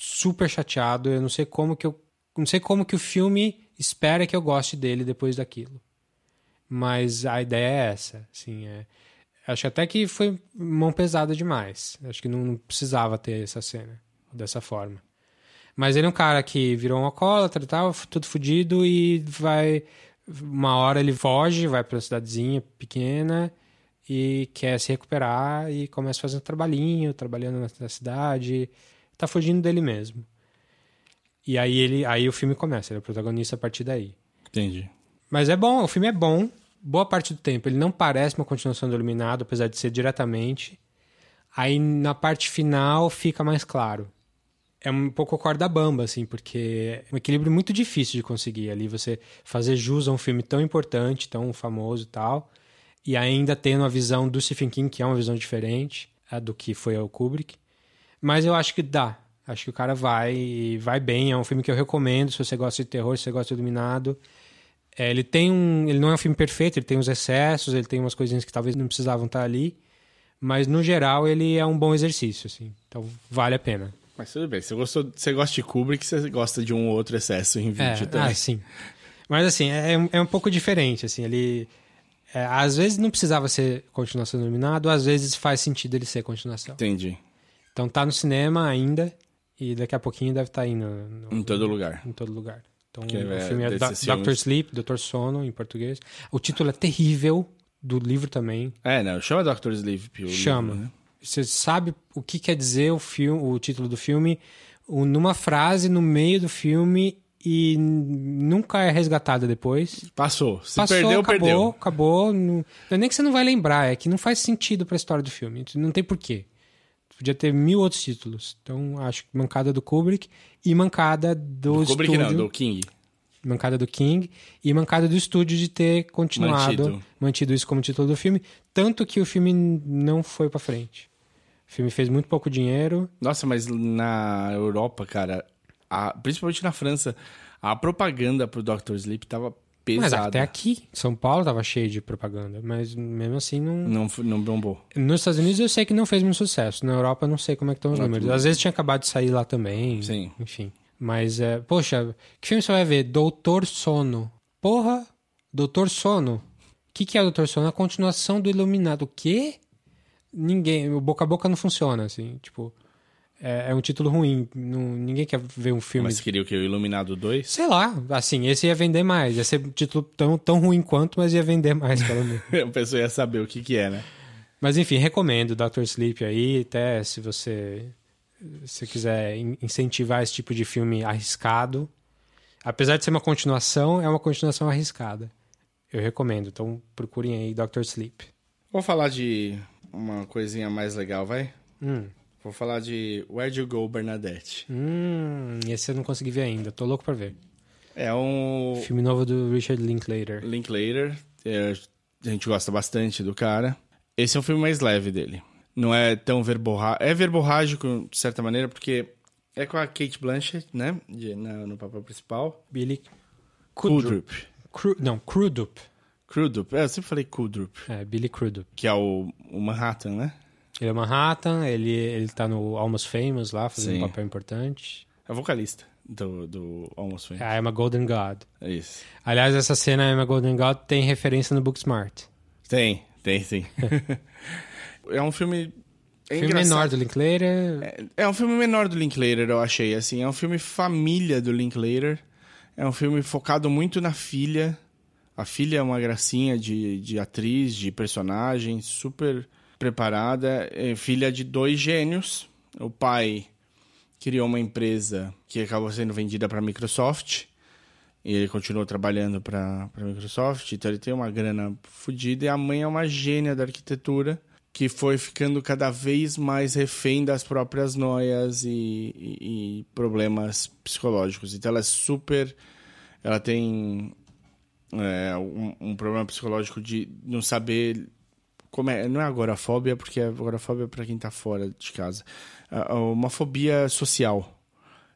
super chateado. Eu não sei como que eu. Não sei como que o filme espera que eu goste dele depois daquilo. Mas a ideia é essa, assim, é. Acho até que foi mão pesada demais. Acho que não precisava ter essa cena dessa forma. Mas ele é um cara que virou um alcoólatra e tal, tudo fudido e vai. Uma hora ele foge, vai pra uma cidadezinha pequena e quer se recuperar e começa fazendo trabalhinho, trabalhando na, na cidade. Tá fugindo dele mesmo. E aí ele, aí o filme começa, ele é o protagonista a partir daí. Entendi. Mas é bom, o filme é bom. Boa parte do tempo. Ele não parece uma continuação do Iluminado, apesar de ser diretamente. Aí na parte final fica mais claro. É um pouco corda bamba, assim, porque é um equilíbrio muito difícil de conseguir ali. Você fazer jus a um filme tão importante, tão famoso e tal, e ainda tendo a visão do Stephen King, que é uma visão diferente a do que foi o Kubrick. Mas eu acho que dá. Acho que o cara vai vai bem. É um filme que eu recomendo se você gosta de terror, se você gosta de Iluminado. É, ele tem um. Ele não é um filme perfeito, ele tem uns excessos, ele tem umas coisinhas que talvez não precisavam estar ali. Mas no geral ele é um bom exercício, assim. Então vale a pena. Mas tudo bem, você, gostou, você gosta de Kubrick, você gosta de um outro excesso em vídeo é, também. Ah, sim. Mas assim, é, é um pouco diferente, assim, ele... É, às vezes não precisava ser continuação iluminado, às vezes faz sentido ele ser continuação. Entendi. Então tá no cinema ainda e daqui a pouquinho deve estar tá no, no, em todo lugar. Em todo lugar. Então que o é, filme é Do Doctor Sleep, Doutor Sono em português. O título é terrível do livro também. É, não, chama Doctor Sleep. Chama. Livro, né? Você sabe o que quer dizer o filme, o título do filme, numa frase no meio do filme e nunca é resgatada depois. Passou. Se Passou, perdeu, acabou, perdeu. Acabou. Não, não é nem que você não vai lembrar, é que não faz sentido para a história do filme. Não tem porquê. Podia ter mil outros títulos. Então, acho que mancada do Kubrick e mancada do, do Kubrick estúdio. não, do King. Mancada do King e mancada do estúdio de ter continuado, Mantido. mantido isso como título do filme. Tanto que o filme não foi para frente. O filme fez muito pouco dinheiro. Nossa, mas na Europa, cara, a- principalmente na França, a propaganda pro Doctor Sleep tava Mas pesada. até aqui, São Paulo tava cheio de propaganda. Mas mesmo assim não. Não, não bombou. Nos Estados Unidos eu sei que não fez muito sucesso. Na Europa eu não sei como é que estão os Não, números. tudo Às vezes tinha acabado de sair lá também. Sim. Enfim. Mas, é, poxa, que filme você vai ver? Doutor Sono. Porra, Doutor Sono. O que, que é Doutor Sono? A continuação do Iluminado. O quê? Ninguém. O boca a boca não funciona, assim. Tipo, é, é um título ruim. Não- ninguém quer ver um filme. Mas queria o que? O Iluminado 2? Sei lá, assim, esse ia vender mais. Ia ser um título tão, tão ruim quanto, mas ia vender mais, pelo menos. A pessoa ia saber o que que é, né? Mas enfim, recomendo Dr. Sleep aí, até se você se quiser in- incentivar esse tipo de filme arriscado. Apesar de ser uma continuação, é uma continuação arriscada. Eu recomendo, então procurem aí Dr. Sleep. Vou falar de uma coisinha mais legal, vai? Hum, Vou falar de Where'd You Go, Bernadette. hum, esse eu não consegui ver ainda, tô louco pra ver. É um Filme novo do Richard Linklater. Linklater. é, a gente gosta bastante do cara. Esse é um filme mais leve dele. Não é tão verborrágico. É verborrágico, de certa maneira, porque é com a Kate Blanchett, né? De- na- no papel principal. Billy Kudrup. Cru, não, Crudup. Crudup. É, eu sempre falei Kudrup. É, Billy Crudup. Que é o, o Manhattan, né? Ele é Manhattan, ele, ele tá no Almost Famous lá, fazendo Sim. um papel importante. É vocalista do, do Almost Famous. I am a Golden God. É isso. Aliás, essa cena a Golden God tem referência no Booksmart. Tem, tem sim. é um filme. É filme engraçado. menor do Linklater. É, é um filme menor do Linklater, eu achei. Assim, é um filme família do Linklater. É um filme focado muito na filha. A filha é uma gracinha de, de atriz, de personagem, super preparada. É filha de dois gênios. O pai criou uma empresa que acabou sendo vendida para a Microsoft. E ele continuou trabalhando para a Microsoft. Então ele tem uma grana fodida. E a mãe é uma gênia da arquitetura que foi ficando cada vez mais refém das próprias noias e, e- e problemas psicológicos. Então ela é super. Ela tem é, um, um problema psicológico de não saber. Como é, não é agorafobia, porque agorafobia é para quem tá fora de casa. É uma fobia social,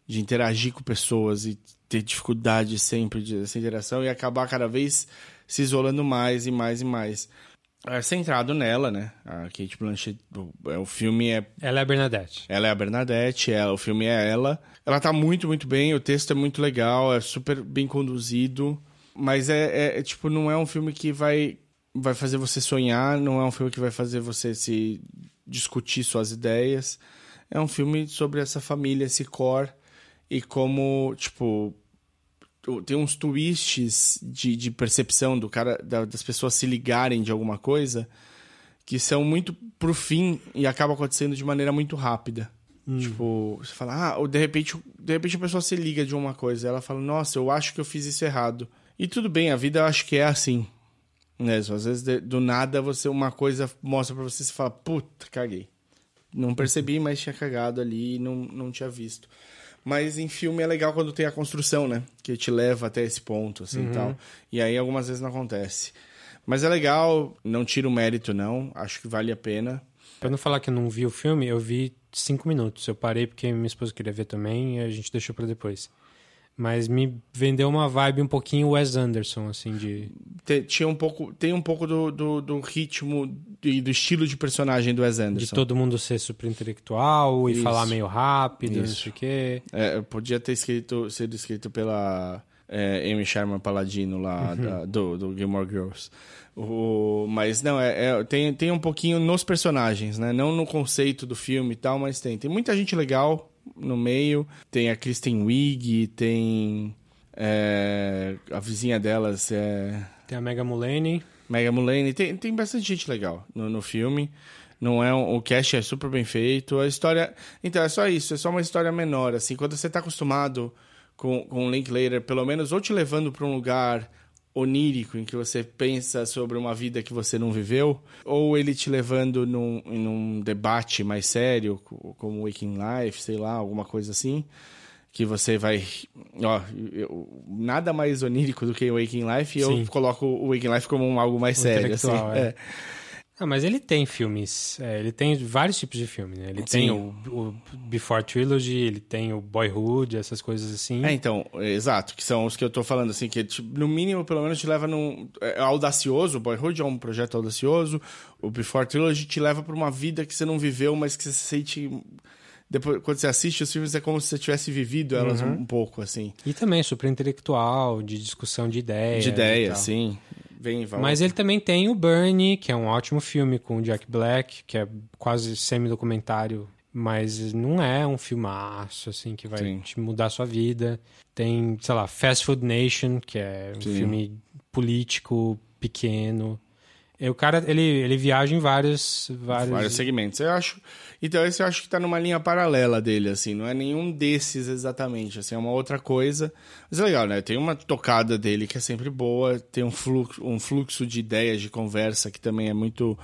de interagir com pessoas e ter dificuldade sempre dessa interação e acabar cada vez se isolando mais e mais e mais é centrado nela, né? A Kate Blanchett, o, é, o filme é Ela é a Bernadette. ela é a Bernadette, ela, o filme é ela. Ela tá muito, muito bem, o texto é muito legal, é super bem conduzido, mas é, é- é, tipo, não é um filme que vai, vai fazer você sonhar, não é um filme que vai fazer você se discutir suas ideias. É um filme sobre essa família, esse core, e como, tipo, tem uns twists de, de percepção do cara, da- das pessoas se ligarem de alguma coisa que são muito pro fim e acaba acontecendo de maneira muito rápida. Tipo, você fala, ah, ou de repente, de repente a pessoa se liga de uma coisa, ela fala, nossa, eu acho que eu fiz isso errado. E tudo bem, a vida eu acho que é assim. Né? Às vezes, de- do nada, você uma coisa mostra pra você e você fala, puta, caguei. Não percebi, mas tinha cagado ali e não, não tinha visto. Mas em filme é legal quando tem a construção, né? Que te leva até esse ponto, assim, e tal. E aí algumas vezes não acontece. Mas é legal, não tira o mérito, não. Acho que vale a pena. Pra não falar que eu não vi o filme, eu vi cinco minutos. Eu parei porque minha esposa queria ver também e a gente deixou pra depois. Mas me vendeu uma vibe um pouquinho Wes Anderson, assim, de... Tinha um pouco, tem um pouco do, do, do ritmo e do estilo de personagem do Wes De Anderson. todo mundo ser super intelectual e Isso. falar meio rápido, não Isso. sei o quê. É, podia ter escrito, sido escrito pela é, Amy Sherman Paladino lá da- do, do Gilmore Girls. O, mas não, é, é- tem, tem um pouquinho nos personagens, né? Não no conceito do filme e tal, mas tem. Tem muita gente legal no meio. Tem a Kristen Wiig, tem é, a vizinha delas, é, Tem a Mega Mulaney. Mega Mulaney. Tem, tem bastante gente legal no, no filme. Não é um- o cast é super bem feito. A história, então é só isso, é só uma história menor assim. Quando você tá acostumado com com o Linklater, pelo menos ou te levando para um lugar onírico em que você pensa sobre uma vida que você não viveu, ou ele te levando num, em um debate mais sério, co- como Waking Life, sei lá, alguma coisa assim, que você vai, ó, eu- nada mais onírico do que o Waking Life, e eu coloco o Waking Life como um algo mais sério, assim. é. É. Ah, mas ele tem filmes. é, ele tem vários tipos de filme, né? Ele tem Sim. o, o Before Trilogy, ele tem o Boyhood, essas coisas assim. É, então, é, exato, que são os que eu tô falando, assim, que tipo, no mínimo, pelo menos, te leva num. É audacioso, o Boyhood é um projeto audacioso, o Before Trilogy te leva pra uma vida que você não viveu, mas que você se sente. Depois, quando você assiste os filmes, é como se você tivesse vivido elas um, um pouco, assim. E também super intelectual, de discussão de ideias. De ideia, tal. sim. Vem e volta. Mas ele também tem o Bernie, que é um ótimo filme com o Jack Black, que é quase semi-documentário, mas não é um filmaço, assim, que vai Sim. te mudar a sua vida. Tem, sei lá, Fast Food Nation, que é um Sim. filme político, pequeno. E o cara, ele, ele viaja em vários... Vários, Vários segmentos. Eu acho. Então, esse eu acho que tá numa linha paralela dele, assim. Não é nenhum desses exatamente. Assim, é uma outra coisa. Mas é legal, né? Tem uma tocada dele que é sempre boa. Tem um fluxo, um fluxo de ideias, de conversa que também é muito,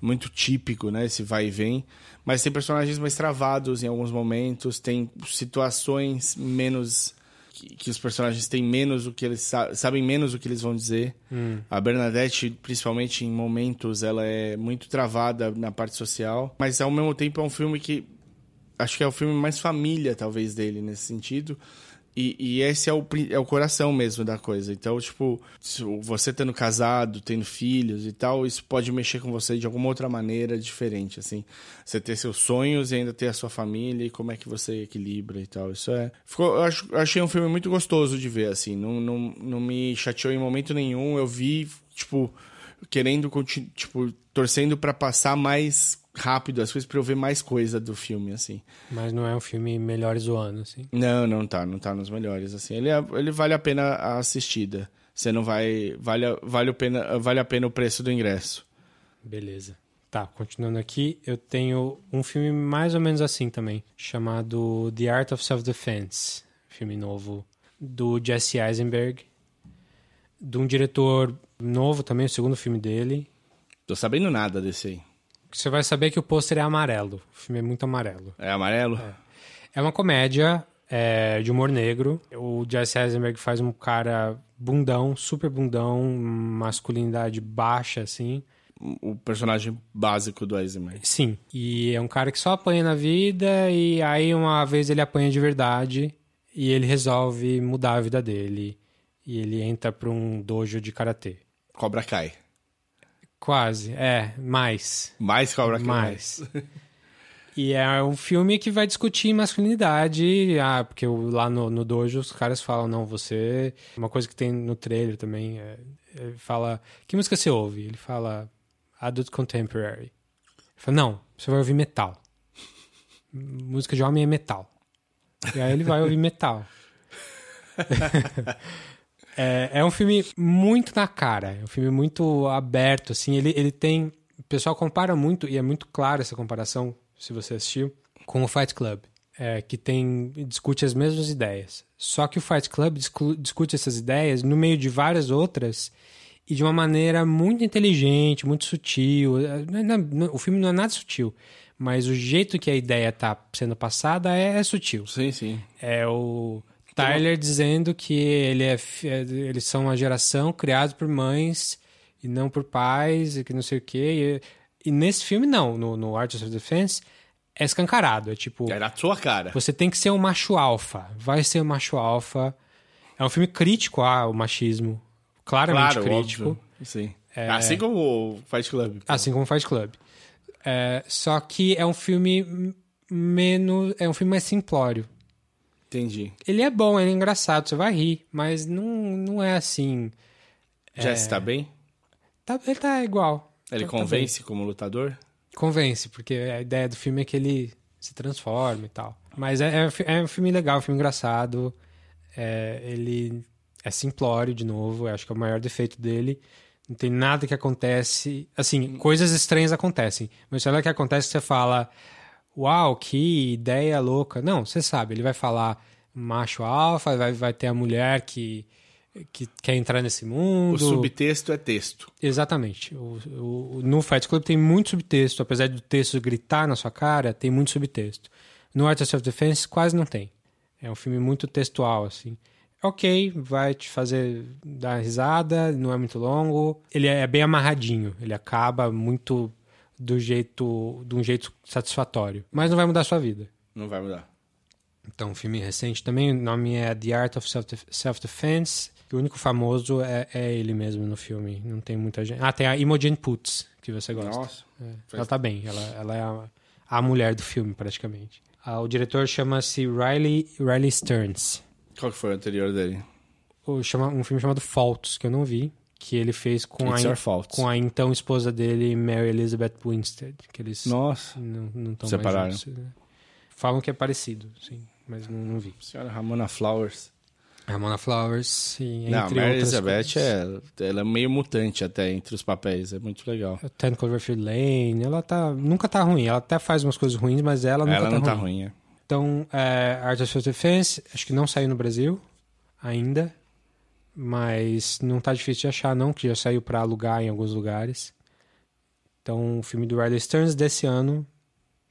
muito típico, né? Esse vai e vem. Mas tem personagens mais travados em alguns momentos. Tem situações menos. Que, que os personagens têm menos o que eles sa- sabem menos o que eles vão dizer. A Bernadette, principalmente em momentos, ela é muito travada na parte social, mas ao mesmo tempo é um filme que acho que é o filme mais família, talvez, dele nesse sentido. E, e esse é o, é o coração mesmo da coisa. Então, tipo, você tendo casado, tendo filhos e tal, isso pode mexer com você de alguma outra maneira diferente, assim. Você ter seus sonhos e ainda ter a sua família e como é que você equilibra e tal. Isso é... Ficou, eu, acho, eu achei um filme muito gostoso de ver, assim. Não, não, não me chateou em momento nenhum. Eu vi, tipo, querendo, tipo, torcendo pra passar mais rápido as coisas pra eu ver mais coisa do filme, assim. Mas não é um filme melhores do ano, assim. Não, não tá, não tá nos melhores, assim. Ele, é- ele vale a pena a assistida. Você não vai... Vale, vale, a pena, vale a pena o preço do ingresso. Beleza. Tá, continuando aqui, eu tenho um filme mais ou menos assim também, chamado The Art of Self-Defense, filme novo do Jesse Eisenberg, de um diretor novo também, o segundo filme dele. Tô sabendo nada desse aí. Você vai saber que o pôster é amarelo, o filme é muito amarelo. É amarelo? É uma comédia é, de humor negro. O Jesse Eisenberg faz um cara bundão, super bundão, masculinidade baixa, assim. O personagem básico do Eisenberg. Sim. E é um cara que só apanha na vida e aí uma vez ele apanha de verdade e ele resolve mudar a vida dele. E ele entra pra um dojo de karatê. Cobra Kai. Quase, é, mais. Mais Cobra Kai. Mais. E é um filme que vai discutir masculinidade. Ah, porque lá no, no dojo os caras falam, não, você. Uma coisa que tem no trailer também. É, ele fala. Que música você ouve? Ele fala. Adult Contemporary. Ele fala, não, você vai ouvir metal. Música de homem é metal. E aí ele vai ouvir metal. É, é um filme muito na cara, é um filme muito aberto, assim, ele, ele tem... O pessoal compara muito, e é muito claro essa comparação, se você assistiu, com o Fight Club, é, que tem discute as mesmas ideias. Só que o Fight Club discu- discute essas ideias no meio de várias outras e de uma maneira muito inteligente, muito sutil. É, é- O filme não é nada sutil, mas o jeito que a ideia está sendo passada é- é sutil. Sim, sim. É o Tyler dizendo que ele é, é- eles são uma geração criada por mães e não por pais, e que não sei o quê. E, e nesse filme, não. No, no Art of Defense, é escancarado. É tipo, É na sua cara. você tem que ser um macho alfa. Vai ser um macho alfa. É um filme crítico ao machismo. Claramente Claro, crítico. óbvio. Sim. Assim como o Fight Club. Assim como Fight Club. É, só que é um filme menos. É um filme mais simplório. Entendi. Ele é bom, ele é engraçado, você vai rir, mas não, não é assim. Jesse tá bem? Tá, ele tá igual. Ele Tá- tá convence como lutador? Convence, porque a ideia do filme é que ele se transforme e tal. Mas é, é um é um filme legal, um filme engraçado. É, ele é simplório, de novo, eu acho que é o maior defeito dele. Não tem nada que acontece. Assim, coisas estranhas acontecem. Mas olha que acontece, você fala. Uau, que ideia louca. Não, você sabe, ele vai falar macho alfa, vai, vai ter a mulher que, que quer entrar nesse mundo. O subtexto é texto. Exatamente. O, o- no Fight Club tem muito subtexto, apesar do texto gritar na sua cara, tem muito subtexto. No Artist of Defense quase não tem. É um filme muito textual, assim. Ok, vai te fazer dar risada, não é muito longo. Ele é bem amarradinho, ele acaba muito do jeito, de um jeito satisfatório. Mas não vai mudar a sua vida. Não vai mudar. Então, um filme recente também, o nome é The Art of Self- Self-Defense. o único famoso é, é ele mesmo no filme. Não tem muita gente. Ah, tem a Imogen Putz, que você gosta. Nossa. É, Ela tá bem, ela, ela é a, a mulher do filme, praticamente. Ah, o diretor chama-se Riley, Riley Stearns. Qual que foi o anterior dele? O, chama, um filme chamado Faults, que eu não vi, que ele fez com, It's a, com a então esposa dele, Mary Elizabeth Winstead. Que eles Nossa. não, não estão Separaram. mais juntos. né? Falam que é parecido, sim, mas não, não vi. Senhora Ramona Flowers. Ramona Flowers e Não, entre Mary Elizabeth coisas. é, ela é meio mutante até entre os papéis. É muito legal. Ten Cloverfield Lane, ela tá, nunca tá ruim. Ela até faz umas coisas ruins, mas ela nunca ela tá não tá ruim. ruim, é. Então, é, Art of Self-Defense, acho que não saiu no Brasil ainda, mas não tá difícil de achar não, que já saiu pra alugar em alguns lugares. Então, o filme do Riley Stearns desse ano,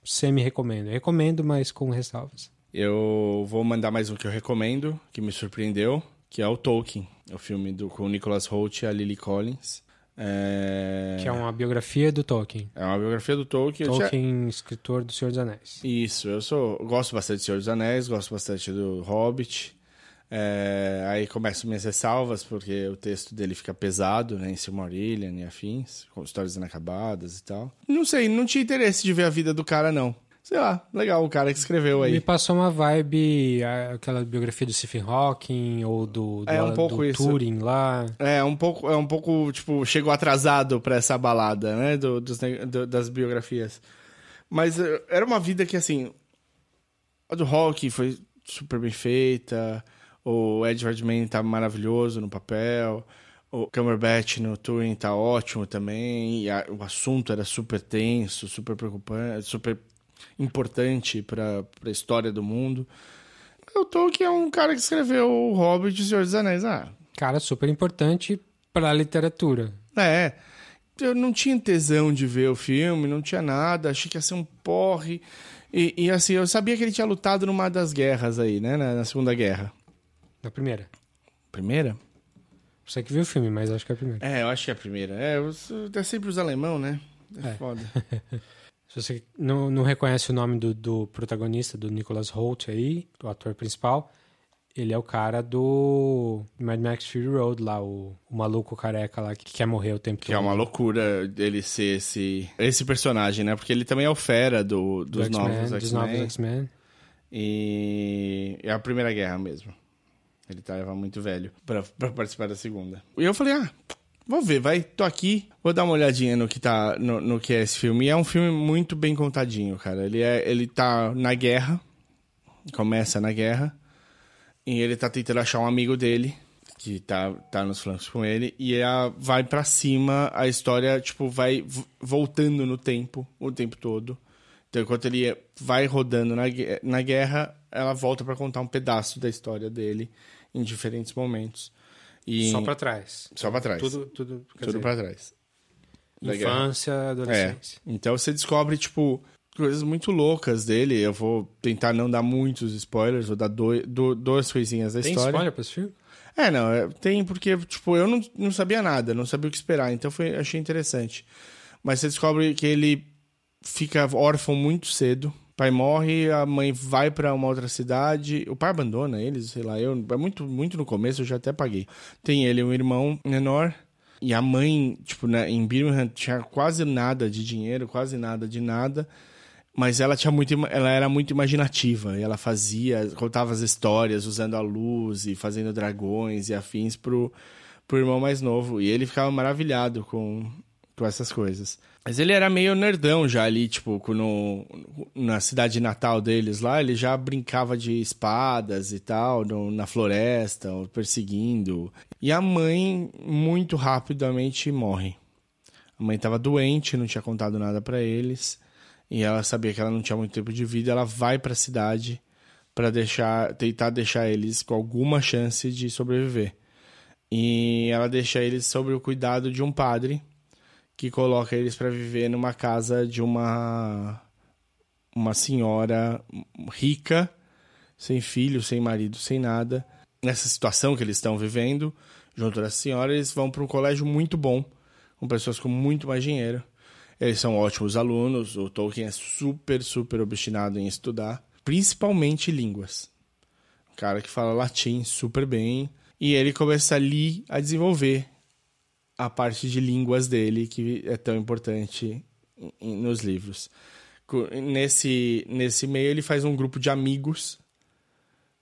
semi-recomendo. Recomendo, mas com ressalvas. Eu vou mandar mais um que eu recomendo, que me surpreendeu, que é o Tolkien. O filme do, com o Nicholas Hoult e a Lily Collins. É... Que é uma biografia do Tolkien. é uma biografia do Tolkien. Eu já- Tolkien, escritor do Senhor dos Anéis. Isso, eu sou gosto bastante do Senhor dos Anéis, gosto bastante do Hobbit. É, aí começam minhas ressalvas, porque o texto dele fica pesado, né? Em Silmarillion e afins, com histórias inacabadas e tal. Não sei, não tinha interesse de ver a vida do cara, não. Sei lá, legal o cara que escreveu Me aí. passou uma vibe, aquela biografia do Stephen Hawking ou do, do, É, um pouco do isso. Turing lá. É, um pouco, é um pouco, tipo, chegou atrasado pra essa balada, né? Do, dos do- das biografias. Mas eh, era uma vida que, assim, a do Rock foi super bem feita, o Ed Redmayne tá maravilhoso no papel, o Cumberbatch no Turing tá ótimo também, e a- o assunto era super tenso, super preocupante, super importante pra, pra história do mundo. O Tolkien é um cara que escreveu o Hobbit e o Senhor dos Anéis. Ah, Cara, super importante pra literatura. É. Eu não tinha tesão de ver o filme, não tinha nada, achei que ia ser um porre. E, e, assim, eu sabia que ele tinha lutado numa das guerras aí, né? Na, na Segunda Guerra. Na primeira. Primeira? Você que viu o filme, mas acho que é a primeira. É, eu acho que é a primeira. É, é sempre os alemão, né? É, É. foda. Se você não, não reconhece o nome do, do protagonista, do Nicholas Holt aí, do ator principal, ele é o cara do Mad Max Fury Road lá, o, o maluco careca lá que quer morrer o tempo Que todo. é uma loucura ele ser esse, esse personagem, né? Porque ele também é o fera do, do dos X-Men, novos dos novos X-Men. X-Men. E é a primeira guerra mesmo. Ele tava muito velho pra participar da segunda. E eu falei, ah, vou ver, vai, tô aqui, vou dar uma olhadinha no que tá, no, no que é esse filme. E é um filme muito bem contadinho, cara. Ele, é, ele tá na guerra, começa na guerra, e ele tá tentando achar um amigo dele, que tá, tá nos flancos com ele, e a, vai pra cima, a história, tipo, vai voltando no tempo, o tempo todo. Então, enquanto ele vai rodando na, na guerra, ela volta pra contar um pedaço da história dele em diferentes momentos. E Só pra trás. só pra trás. Tudo, tudo, Tudo pra trás. infância, É. adolescência. Então você descobre, tipo, coisas muito loucas dele. Eu vou tentar não dar muitos spoilers, vou dar doi- do- duas coisinhas da Tem história. spoiler pra esse filme? É, não, é, tem porque, tipo, eu não, não sabia nada, não sabia o que esperar, então foi, achei interessante. Mas você descobre que ele fica órfão muito cedo, pai morre, a mãe vai para uma outra cidade, o pai abandona eles, sei lá, eu é muito muito no começo eu já até paguei. Tem ele um irmão menor e a mãe, tipo, né, em Birmingham tinha quase nada de dinheiro, quase nada de nada. Mas ela tinha muito, ela era muito imaginativa. E ela fazia, contava as histórias usando a luz e fazendo dragões e afins pro, pro irmão mais novo. E ele ficava maravilhado com, com essas coisas. Mas ele era meio nerdão já ali, tipo, no, na cidade natal deles lá, ele já brincava de espadas e tal, no, na floresta, perseguindo. E a mãe, muito rapidamente, morre. A mãe estava doente, não tinha contado nada para eles, e ela sabia que ela não tinha muito tempo de vida, ela vai para a cidade para deixar, tentar deixar eles com alguma chance de sobreviver. E ela deixa eles sob o cuidado de um padre que coloca eles para viver numa casa de uma uma senhora rica, sem filho, sem marido, sem nada. Nessa situação que eles estão vivendo, junto da senhora, eles vão para um colégio muito bom, com pessoas com muito mais dinheiro. Eles são ótimos alunos, o Tolkien é super, super obstinado em estudar, principalmente línguas. Um cara que fala latim super bem, e ele começa ali a desenvolver a parte de línguas dele, que é tão importante nos livros. Nesse, nesse meio, ele faz um grupo de amigos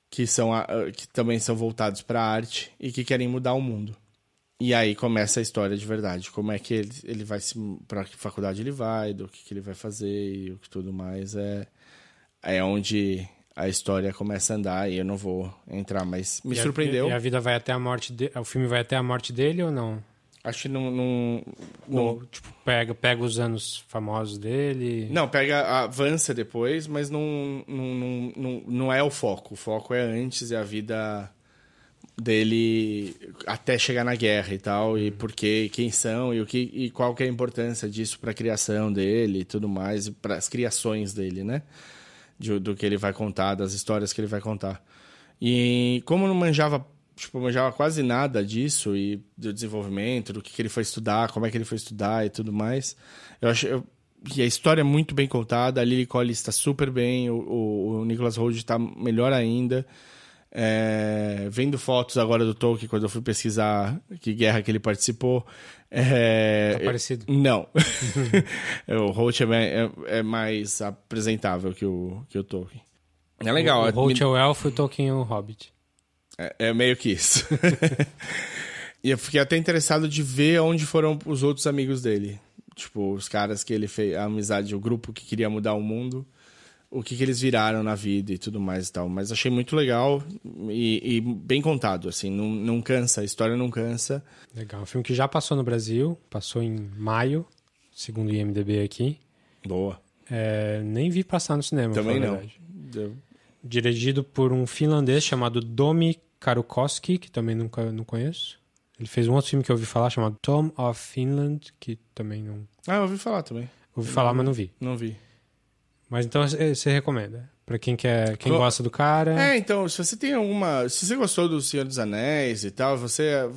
que, são que também são voltados para a arte e que querem mudar o mundo. E aí começa a história de verdade. Como é que ele, ele vai se. para que faculdade ele vai, do que, que ele vai fazer e o que tudo mais. É, é onde a história começa a andar e eu não vou entrar, mas me e surpreendeu. A, e a vida vai até a morte. De, o filme vai até a morte dele ou não? Acho que não. não, não... Tipo, pega, pega os anos famosos dele. Não, pega, avança depois, mas não, não, não, não, não é o foco. O foco é antes, é a vida dele até chegar na guerra e tal, e por quê, quem são, e, o que, e qual que é a importância disso para a criação dele e tudo mais, para as criações dele, né? De, do que ele vai contar, das histórias que ele vai contar. E como não manjava tipo, manjava quase nada disso e do desenvolvimento, do que, que ele foi estudar, como é que ele foi estudar e tudo mais. Eu acho eu, que a história é muito bem contada, a Lily Collins está super bem, o, o, o Nicholas Hoult está melhor ainda. É, vendo fotos agora do Tolkien, quando eu fui pesquisar que guerra que ele participou. É, tá parecido? Não. o Holt é, é, é, mais apresentável que o, que o Tolkien. É legal. O, o Holt é o elfo e o Tolkien é o hobbit. É, é meio que isso. e eu fiquei até interessado de ver onde foram os outros amigos dele. Tipo, os caras que ele fez, a amizade, o grupo que queria mudar o mundo, o que, que eles viraram na vida e tudo mais e tal. Mas achei muito legal e, e bem contado, assim, não, não cansa, a história não cansa. Legal, um filme que já passou no Brasil, passou em maio, segundo o IMDB aqui. Boa. É, nem vi passar no cinema. Também não. Dirigido por um finlandês chamado Domi Karukowski, que também nunca não conheço. Ele fez um outro filme que eu ouvi falar chamado Tom of Finland, que também não. Ah, eu ouvi falar também. Ouvi falar, mas não vi. Não vi. Mas então você recomenda? Pra quem quer, quem gosta do cara. É, então, se você tem alguma. Se você gostou do Senhor dos Anéis e tal, você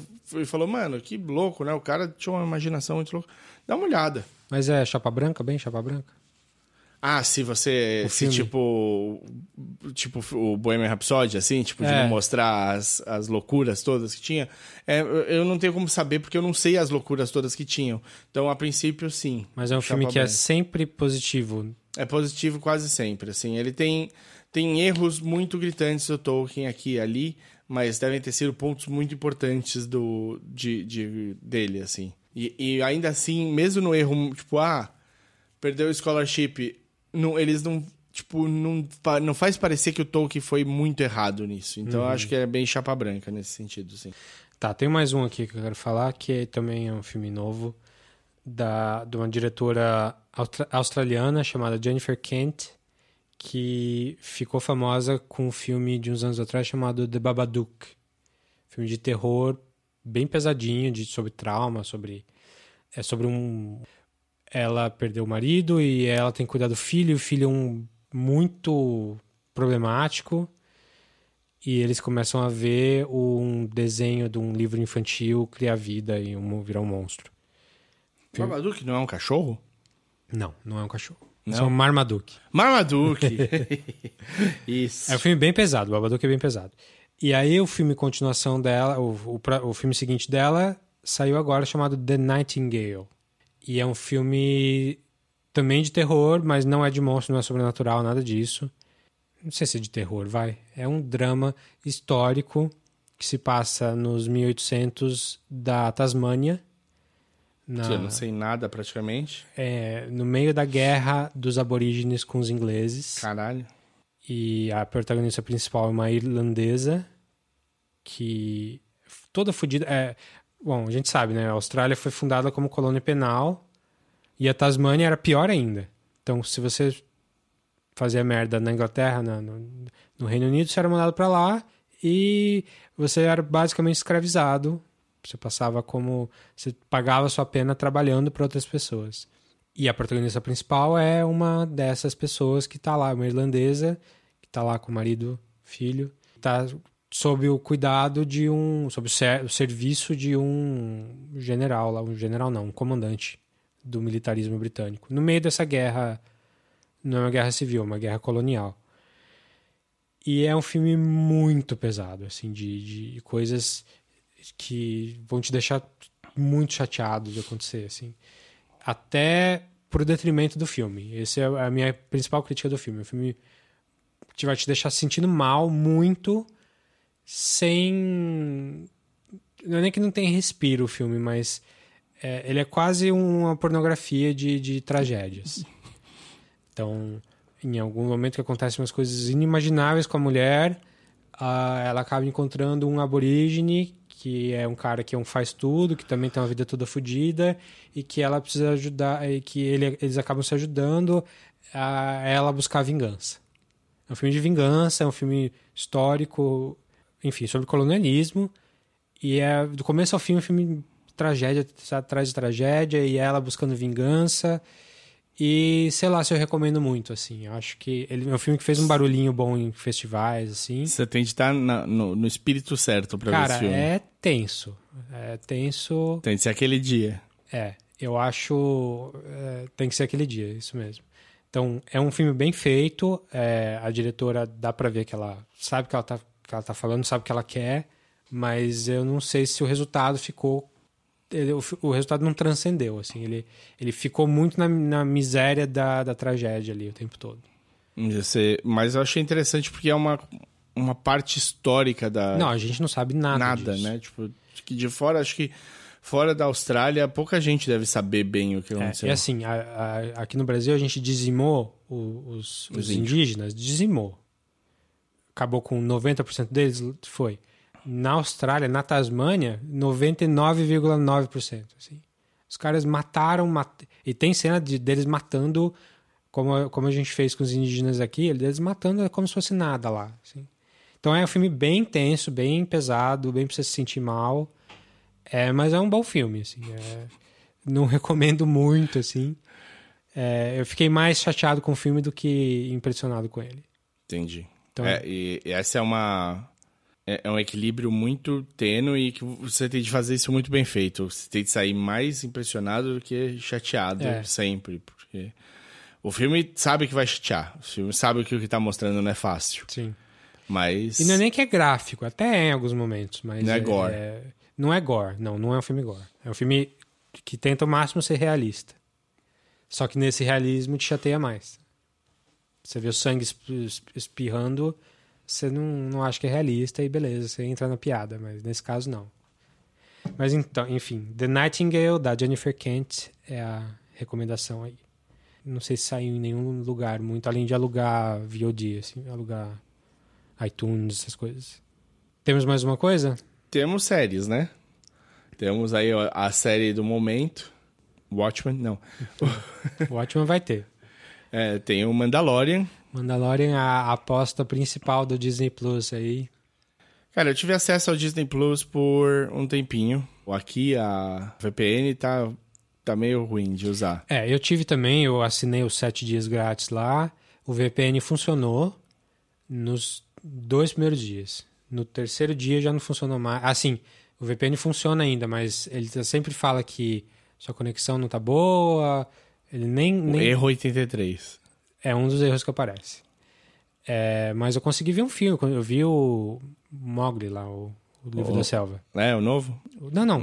falou, mano, que louco, né? O cara tinha uma imaginação muito louca. Dá uma olhada. Mas é chapa branca, bem chapa branca? Ah, se você. O se tipo. Tipo o Bohemian Rhapsody, assim, tipo, de é. não mostrar as, as loucuras todas que tinha. É, eu não tenho como saber porque eu não sei as loucuras todas que tinham. Então, a princípio, sim. Mas é um filme que é sempre positivo. É positivo quase sempre, assim. Ele tem, tem erros muito gritantes do Tolkien aqui e ali, mas devem ter sido pontos muito importantes do, de, de, dele, assim. E, e ainda assim, mesmo no erro, tipo, ah, perdeu o scholarship não, eles não tipo, não, não faz parecer que o Tolkien foi muito errado nisso. Então uhum. eu acho que é bem chapa branca nesse sentido, sim. Tá, tem mais um aqui que eu quero falar, que é, também é um filme novo, da, de uma diretora australiana chamada Jennifer Kent, que ficou famosa com um filme de uns anos atrás chamado The Babadook. Filme de terror bem pesadinho, de, sobre trauma, sobre... É sobre um ela perdeu o marido e ela tem que cuidar do filho. O filho é um muito problemático. E eles começam a ver um desenho de um livro infantil criar vida e um, virar um monstro. Babadook não é um cachorro? Não, não é um cachorro. Não? São Marmaduke. Marmaduke. Isso. É um filme bem pesado, o Babadook é bem pesado. E aí o filme continuação dela, o, o, o filme seguinte dela saiu agora chamado The Nightingale. E é um filme também de terror, mas não é de monstro, não é sobrenatural, nada disso. Não sei se é de terror, vai. É um drama histórico que se passa nos 1800 da Tasmânia. Na, Eu não sei nada praticamente. é, no meio da guerra dos aborígenes com os ingleses. Caralho. E a protagonista principal é uma irlandesa que toda fodida. É, bom, a gente sabe, né? A Austrália foi fundada como colônia penal e a Tasmânia era pior ainda. Então, se você fazia merda na Inglaterra, na- no, no Reino Unido, você era mandado pra lá e você era basicamente escravizado. Você passava como. Você pagava sua pena trabalhando para outras pessoas. E a protagonista principal é uma dessas pessoas que tá lá, uma irlandesa, que tá lá com o marido, filho, tá sob o cuidado de um. sob o, ser- o serviço de um general lá, um general não, um comandante do militarismo britânico. No meio dessa guerra. Não é uma guerra civil, é uma guerra colonial. E é um filme muito pesado, assim, de, de coisas que vão te deixar muito chateado de acontecer, assim. Até pro detrimento do filme. Essa é a minha principal crítica do filme. O filme te vai te deixar se sentindo mal muito sem não é nem que não tem respiro o filme, mas é, ele é quase uma pornografia de, de tragédias. Então, em algum momento que acontecem umas coisas inimagináveis com a mulher, ela acaba encontrando um aborígene que é um cara que é um faz tudo, que também tem uma vida toda fodida e que ela precisa ajudar e que ele, eles acabam se ajudando a ela buscar vingança. É um filme de vingança, é um filme histórico, enfim, sobre colonialismo e é do começo ao fim um filme tragédia atrás de tragédia e ela buscando vingança e sei lá se eu recomendo muito assim. Eu acho que ele é um filme que fez um barulhinho bom em festivais assim. Você tem de estar na- no, no espírito certo pra ver Cara, esse filme. é tenso. É tenso. Tem de ser aquele dia. É, eu acho. é, tem que ser aquele dia, isso mesmo. Então, é um filme bem feito. é, a diretora dá pra ver que ela sabe que ela, tá, que ela tá falando, sabe o que ela quer, mas eu não sei se o resultado ficou. ele- o, o resultado não transcendeu, assim. Ele, ele ficou muito na, na miséria da, da tragédia ali o tempo todo. Mas eu achei interessante porque é uma, uma parte histórica da. Não, a gente não sabe nada. nada, disso. né? Tipo, que de fora, acho que fora da Austrália, pouca gente deve saber bem o que É, aconteceu. e assim, a- a- aqui no Brasil a gente dizimou os, os Os indígenas, dizimou. Acabou com 90% deles, foi. Na Austrália, na Tasmânia, 99,9%. Assim. Os caras mataram, mat... e tem cena de, deles matando, como, como a gente fez com os indígenas aqui, eles matando como se fosse nada lá. assim. Então é um filme bem intenso, bem pesado, bem pra você se sentir mal. É, mas é um bom filme, assim. é- não recomendo muito, assim. É, eu fiquei mais chateado com o filme do que impressionado com ele. Entendi. Então- É, e e essa é uma. É é um equilíbrio muito tênue e que você tem de fazer isso muito bem feito. Você tem de sair mais impressionado do que chateado É. sempre. Porque o filme sabe que vai chatear. O filme sabe que o que tá mostrando não é fácil. Sim. Mas. E não é nem que é gráfico, até é em alguns momentos, mas. Não é gore. não é gore, não, não é um filme gore. É um filme que tenta ao máximo ser realista. Só que nesse realismo te chateia mais. Você vê o sangue esp- esp- espirrando, você não, não acha que é realista e beleza, você entra na piada, mas nesse caso não. Mas então, enfim, The Nightingale, da Jennifer Kent, é a recomendação aí. Não sei se saiu em nenhum lugar muito, além de alugar VOD, assim, alugar iTunes, essas coisas. Temos mais uma coisa? Temos séries, né? Temos aí a série do momento. Watchmen, não. Watchmen vai ter. É, tem o Mandalorian. Mandalorian, a aposta principal do Disney Plus aí. Cara, eu tive acesso ao Disney Plus por um tempinho. Aqui a VPN tá, tá meio ruim de usar. É, eu tive também, eu assinei os sete dias grátis lá. O VPN funcionou nos dois primeiros dias. No terceiro dia já não funcionou mais. Assim, o VPN funciona ainda, mas ele tá- sempre fala que sua conexão não tá boa, Ele nem, nem Erro 83. é um dos erros que aparece. É, mas eu consegui ver um filme. Eu vi o Mogli lá, o, o livro O- da selva. É, o novo? Não, não.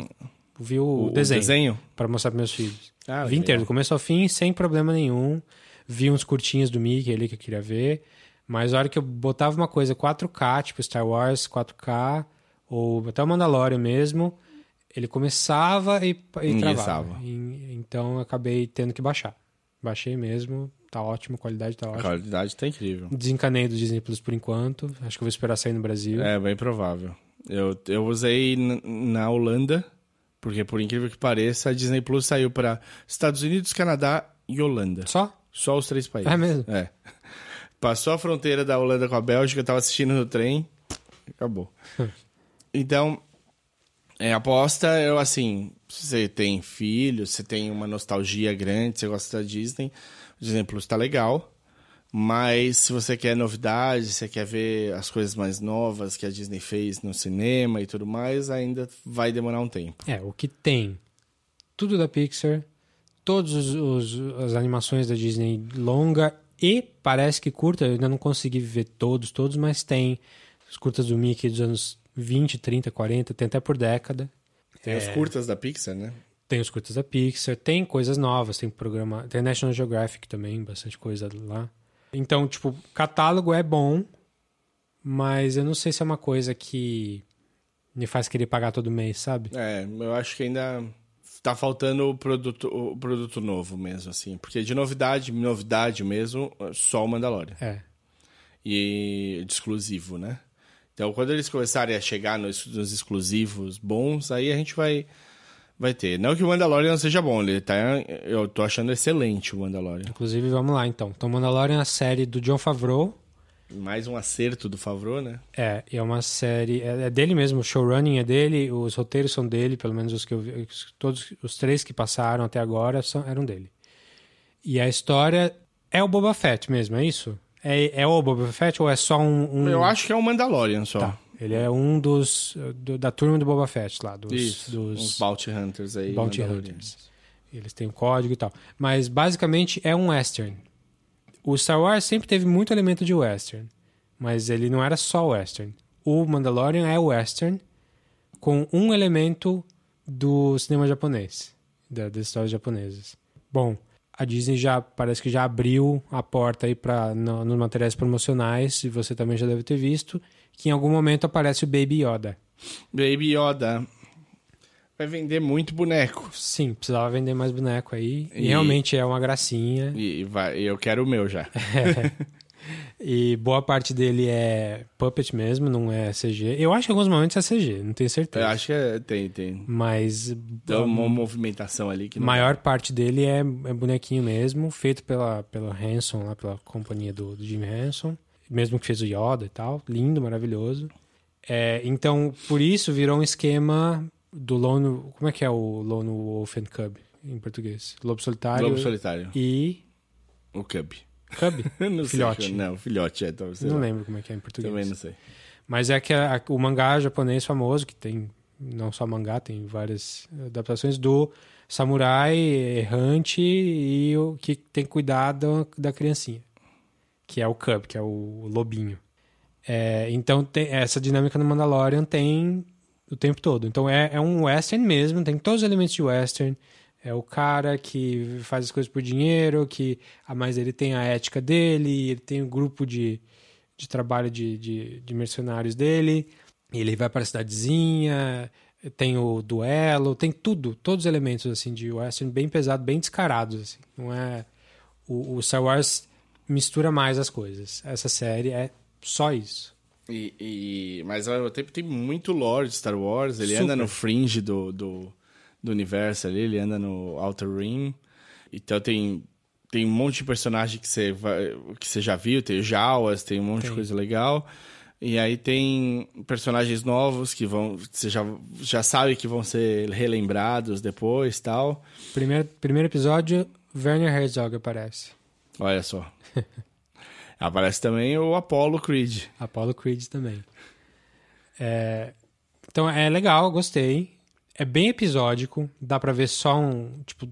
Eu vi o, O, desenho, desenho? para mostrar para meus filhos. Ah, vi inteiro, do começo ao fim, sem problema nenhum. Vi uns curtinhos do Mickey ali que eu queria ver. Mas a hora que eu botava uma coisa 4K, tipo Star Wars 4K, ou até o Mandalorian mesmo, ele começava e, e travava. E- então eu acabei tendo que baixar. Baixei mesmo, tá ótimo, a qualidade tá A ótima. qualidade tá incrível. Desencanei do Disney Plus por enquanto. Acho que eu vou esperar sair no Brasil. É, bem provável. Eu, eu usei na Holanda, porque por incrível que pareça, a Disney Plus saiu para Estados Unidos, Canadá e Holanda. Só? Só os três países. É mesmo? É. Passou a fronteira da Holanda com a Bélgica, eu tava assistindo no trem, acabou. então, é, aposta, eu assim, você tem filho, você tem uma nostalgia grande, você gosta da Disney, o Disney Plus tá legal. Mas se você quer novidade, você quer ver as coisas mais novas que a Disney fez no cinema e tudo mais, ainda vai demorar um tempo. É, o que tem tudo da Pixar, todas as animações da Disney longa e parece que curta, eu ainda não consegui ver todos, todos, mas tem os curtas do Mickey dos anos 20, 30, 40, tem até por década. Tem os curtas da Pixar, né? Tem os curtas da Pixar, tem coisas novas, tem programa, tem National Geographic também, bastante coisa lá. Então, tipo, catálogo é bom, mas eu não sei se é uma coisa que me faz querer pagar todo mês, sabe? É, eu acho que ainda tá faltando o produto, o produto novo mesmo, assim. Porque de novidade, novidade mesmo, só o Mandalorian. É. E de exclusivo, né? Então, quando eles começarem a chegar nos, nos exclusivos bons, aí a gente vai, vai ter. Não que o Mandalorian não seja bom, ele tá, eu tô achando excelente o Mandalorian. Inclusive, vamos lá então. Então, Mandalorian é a série do John Favreau. Mais um acerto do Favreau, né? É, é uma série. É, é dele mesmo, o showrunning é dele, os roteiros são dele, pelo menos os que eu vi. Todos os três que passaram até agora são, eram dele. E a história é o Boba Fett mesmo, é isso? É, é o Boba Fett ou é só um. um- Eu acho que é o Mandalorian só. Tá. Ele é um dos. do- da turma do Boba Fett lá, dos. Isso, dos uns Bounty Hunters aí. Bounty. Hunters. Eles têm um código e tal. Mas basicamente é um western. O Star Wars sempre teve muito elemento de western, mas ele não era só western. O Mandalorian é western com um elemento do cinema japonês, da- das histórias japonesas. Bom, a Disney já parece que já abriu a porta aí para nos materiais promocionais, e você também já deve ter visto, que em algum momento aparece o Baby Yoda. Baby Yoda. Vai vender muito boneco. Sim, precisava vender mais boneco aí. E, E- realmente é uma gracinha. E vai, eu quero o meu já. E boa parte dele é puppet mesmo, não é CG. Eu acho que em alguns momentos é CG, não tenho certeza. Eu acho que é- tem, tem. Mas Tem a uma movimentação ali que não. maior parte dele é, é bonequinho mesmo, feito pela, pela Hanson, lá pela companhia do, do Jim Henson. Mesmo que fez o Yoda e tal. Lindo, maravilhoso. É, então, por isso virou um esquema do Lone... Como é que é o Lone Wolf and Cub em português? Lobo Solitário Lobo Solitário. e... O Cub. Cub? não Filhote. Sei, não, filhote é. Sei não lá. lembro como é que é em português. Também não sei. Mas é que a- o mangá japonês famoso, que tem não só mangá, tem várias adaptações do samurai errante e o que tem cuidado da criancinha, que é o Cub, que é o lobinho. É, então, tem- essa dinâmica no Mandalorian tem o tempo todo. Então, é, é um western mesmo, tem todos os elementos de western. É o cara que faz as coisas por dinheiro, que a mais ele tem a ética dele, ele tem o grupo de, de trabalho de, de, de mercenários dele, e ele vai para a cidadezinha, tem o duelo, tem tudo, todos os elementos assim de western bem pesado, bem descarados assim. Não é o, o Star Wars mistura mais as coisas. Essa série é só isso. E, e- mas ao mesmo tempo tem muito lore de Star Wars. Ele Super. anda no fringe do, do, do universo ali, ele anda no Outer Rim. Então tem, tem um monte de personagem que você, vai, que você já viu, tem Jawas, tem um monte de Tem. coisa legal. E aí tem personagens novos que vão. Você já, já sabe que vão ser relembrados depois tal. Primeiro, primeiro episódio, Werner Herzog aparece. Olha só. Aparece também o Apollo Creed. Apollo Creed também. É, então é legal, gostei. É bem episódico, dá pra ver só um, tipo,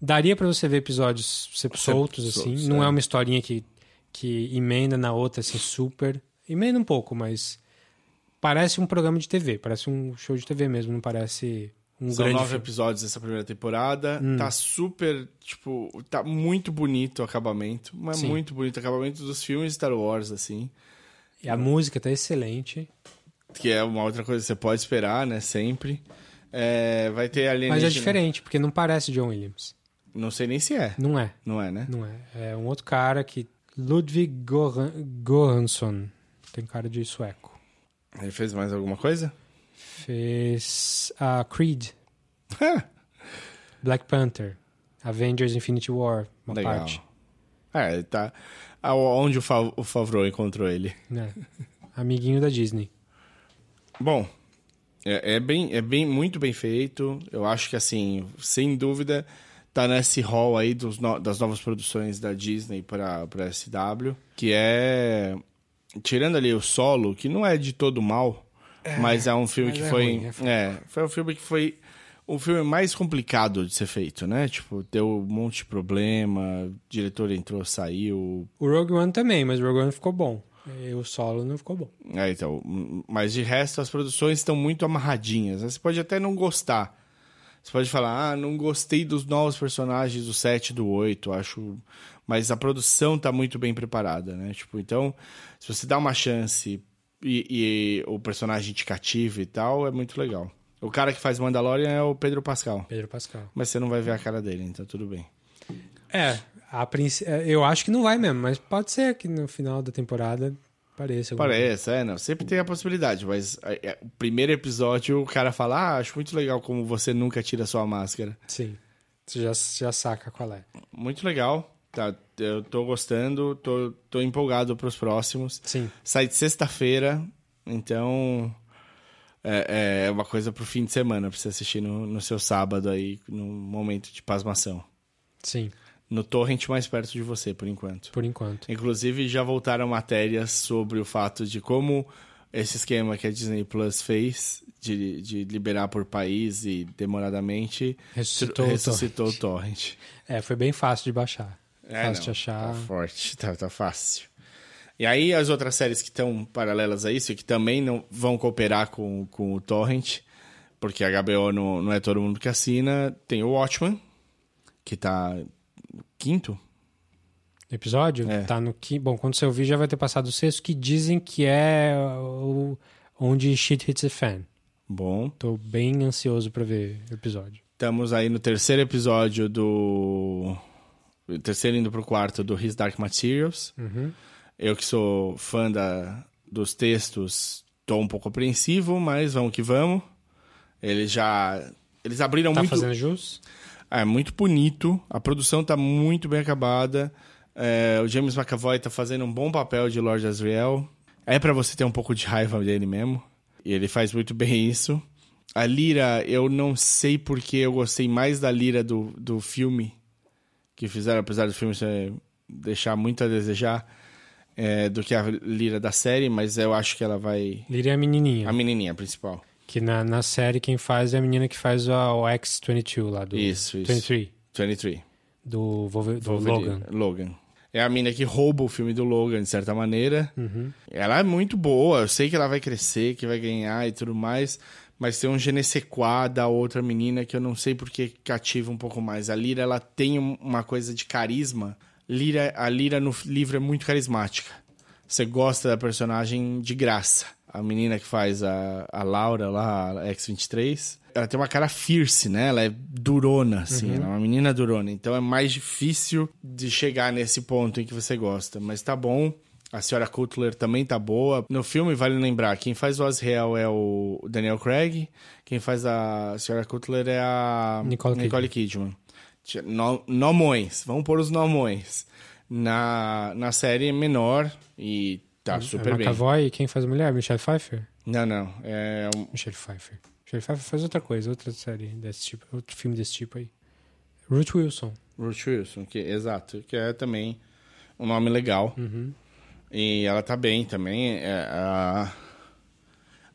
daria pra você ver episódios ser soltos, assim. soltos, Não é. é uma historinha que, que emenda na outra, assim, super. Emenda um pouco, mas parece um programa de TV. Parece um show de TV mesmo, não parece um São grande nove filme. episódios dessa primeira temporada. Hum. Tá super, tipo, tá muito bonito o acabamento. Mas Sim. muito bonito o acabamento dos filmes Star Wars, assim. E a música tá excelente. Que é uma outra coisa que você pode esperar, né? Sempre. É, vai ter alienígena. Mas é diferente, porque não parece John Williams. Não sei nem se é. Não é. Não é, né? Não é. É um outro cara que. Ludwig Goran- Goransson. Tem cara de sueco. Ele fez mais alguma coisa? Fez a Creed, Black Panther, Avengers Infinity War, uma Legal. parte. É, ele tá. Onde o, o Favreau encontrou ele? Né? Amiguinho da Disney. Bom, é, é bem, é bem, muito bem feito. Eu acho que, assim, sem dúvida, tá nesse hall aí dos no- das novas produções da Disney para para SW, que é tirando ali o solo, que não é de todo mal, mas é um filme que é foi, ruim, é é, foi um filme que foi o filme mais complicado de ser feito, né? Tipo, deu um monte de problema, o diretor entrou, saiu, O Rogue One também, mas o Rogue One ficou bom. E o solo não ficou bom. É, então, hum, mas de resto as produções estão muito amarradinhas. né? Você pode até não gostar. Você pode falar, ah, não gostei dos novos personagens do 7 e do 8, acho. Mas a produção tá muito bem preparada, né? Tipo, então, se você dá uma chance e, e o personagem te cativa e tal, é muito legal. O cara que faz Mandalorian é o Pedro Pascal. Pedro Pascal. Mas você não vai ver a cara dele, então tudo bem. É, princ... é, eu acho que não vai mesmo, mas pode ser que no final da temporada pareça. Parece, é, não. Sempre tem a possibilidade, mas é, é, o primeiro episódio o cara fala: Ah, acho muito legal como você nunca tira sua máscara. Sim. Você já, já saca qual é. Muito legal. Tá, eu tô gostando, tô, tô empolgado pros próximos. Sim. Sai de sexta-feira, então é, é uma coisa pro fim de semana pra você assistir no, no seu sábado aí, num momento de pasmação. Sim, No torrent mais perto de você, por enquanto. por enquanto. Inclusive, já voltaram matérias sobre o fato de como esse esquema que a Disney Plus fez de, de liberar por país e demoradamente Ressuscitou o ressuscitou o torrent. É, foi bem fácil de baixar. É, fácil não, de achar. Tá forte, tá, tá fácil. E aí, as outras séries que estão paralelas a isso e que também não vão cooperar com, com o torrent, porque a HBO não, não é todo mundo que assina, tem o Watchmen, que tá quinto, Episódio? É. Tá no que. Bom, quando você ouvir já vai ter passado o sexto, que dizem que é o... onde shit hits the fan. bom. Tô bem ansioso pra ver o episódio. Estamos aí no terceiro episódio do. o Terceiro indo pro quarto do His Dark Materials. Uhum. Eu que sou fã da, dos textos, tô um pouco apreensivo, mas vamos que vamos. Eles já. Eles abriram Tá muito. fazendo jus? É muito bonito, a produção tá muito bem acabada. É, o James McAvoy tá fazendo um bom papel de Lord Asriel. É pra você ter um pouco de raiva dele mesmo. E ele faz muito bem isso. A Lira, eu não sei porque eu gostei mais da Lira do, do filme que fizeram, apesar do filme deixar muito a desejar, é, do que a Lira da série, mas eu acho que ela vai. Lyria é a menininha. A menininha principal. Que na, na série quem faz é a menina que faz a- o X-22 lá do... Isso, isso. 23. 23. Do, do Wolverine. Logan. Logan. É a mina que rouba o filme do Logan, de certa maneira. Uhum. Ela é muito boa, eu sei que ela vai crescer, que vai ganhar e tudo mais, mas tem um je ne sais quoi da outra menina que eu não sei porque cativa um pouco mais. A Lira, ela tem um- uma coisa de carisma. Lira, a Lira no livro é muito carismática. Você gosta da personagem de graça. A menina que faz a, a Laura lá, a X-23, ela tem uma cara fierce, né? Ela é durona, assim. Ela é uma menina durona. Então é mais difícil de chegar nesse ponto em que você gosta. Mas tá bom. A senhora Cutler também tá boa. No filme, vale lembrar, quem faz o Asriel é o Daniel Craig. Quem faz a senhora Cutler é a Nicole Kidman. Tinha- No, nomões. Vamos pôr os nomões. Na, na série menor e tá super a bem. McAvoy quem faz mulher? Michelle Pfeiffer? Não, não. É um- Michelle Pfeiffer. Michelle Pfeiffer faz outra coisa, outra série desse tipo, outro filme desse tipo aí. Ruth Wilson. Ruth Wilson, que, exato, que é também um nome legal. Uhum. E ela tá bem também. É, a,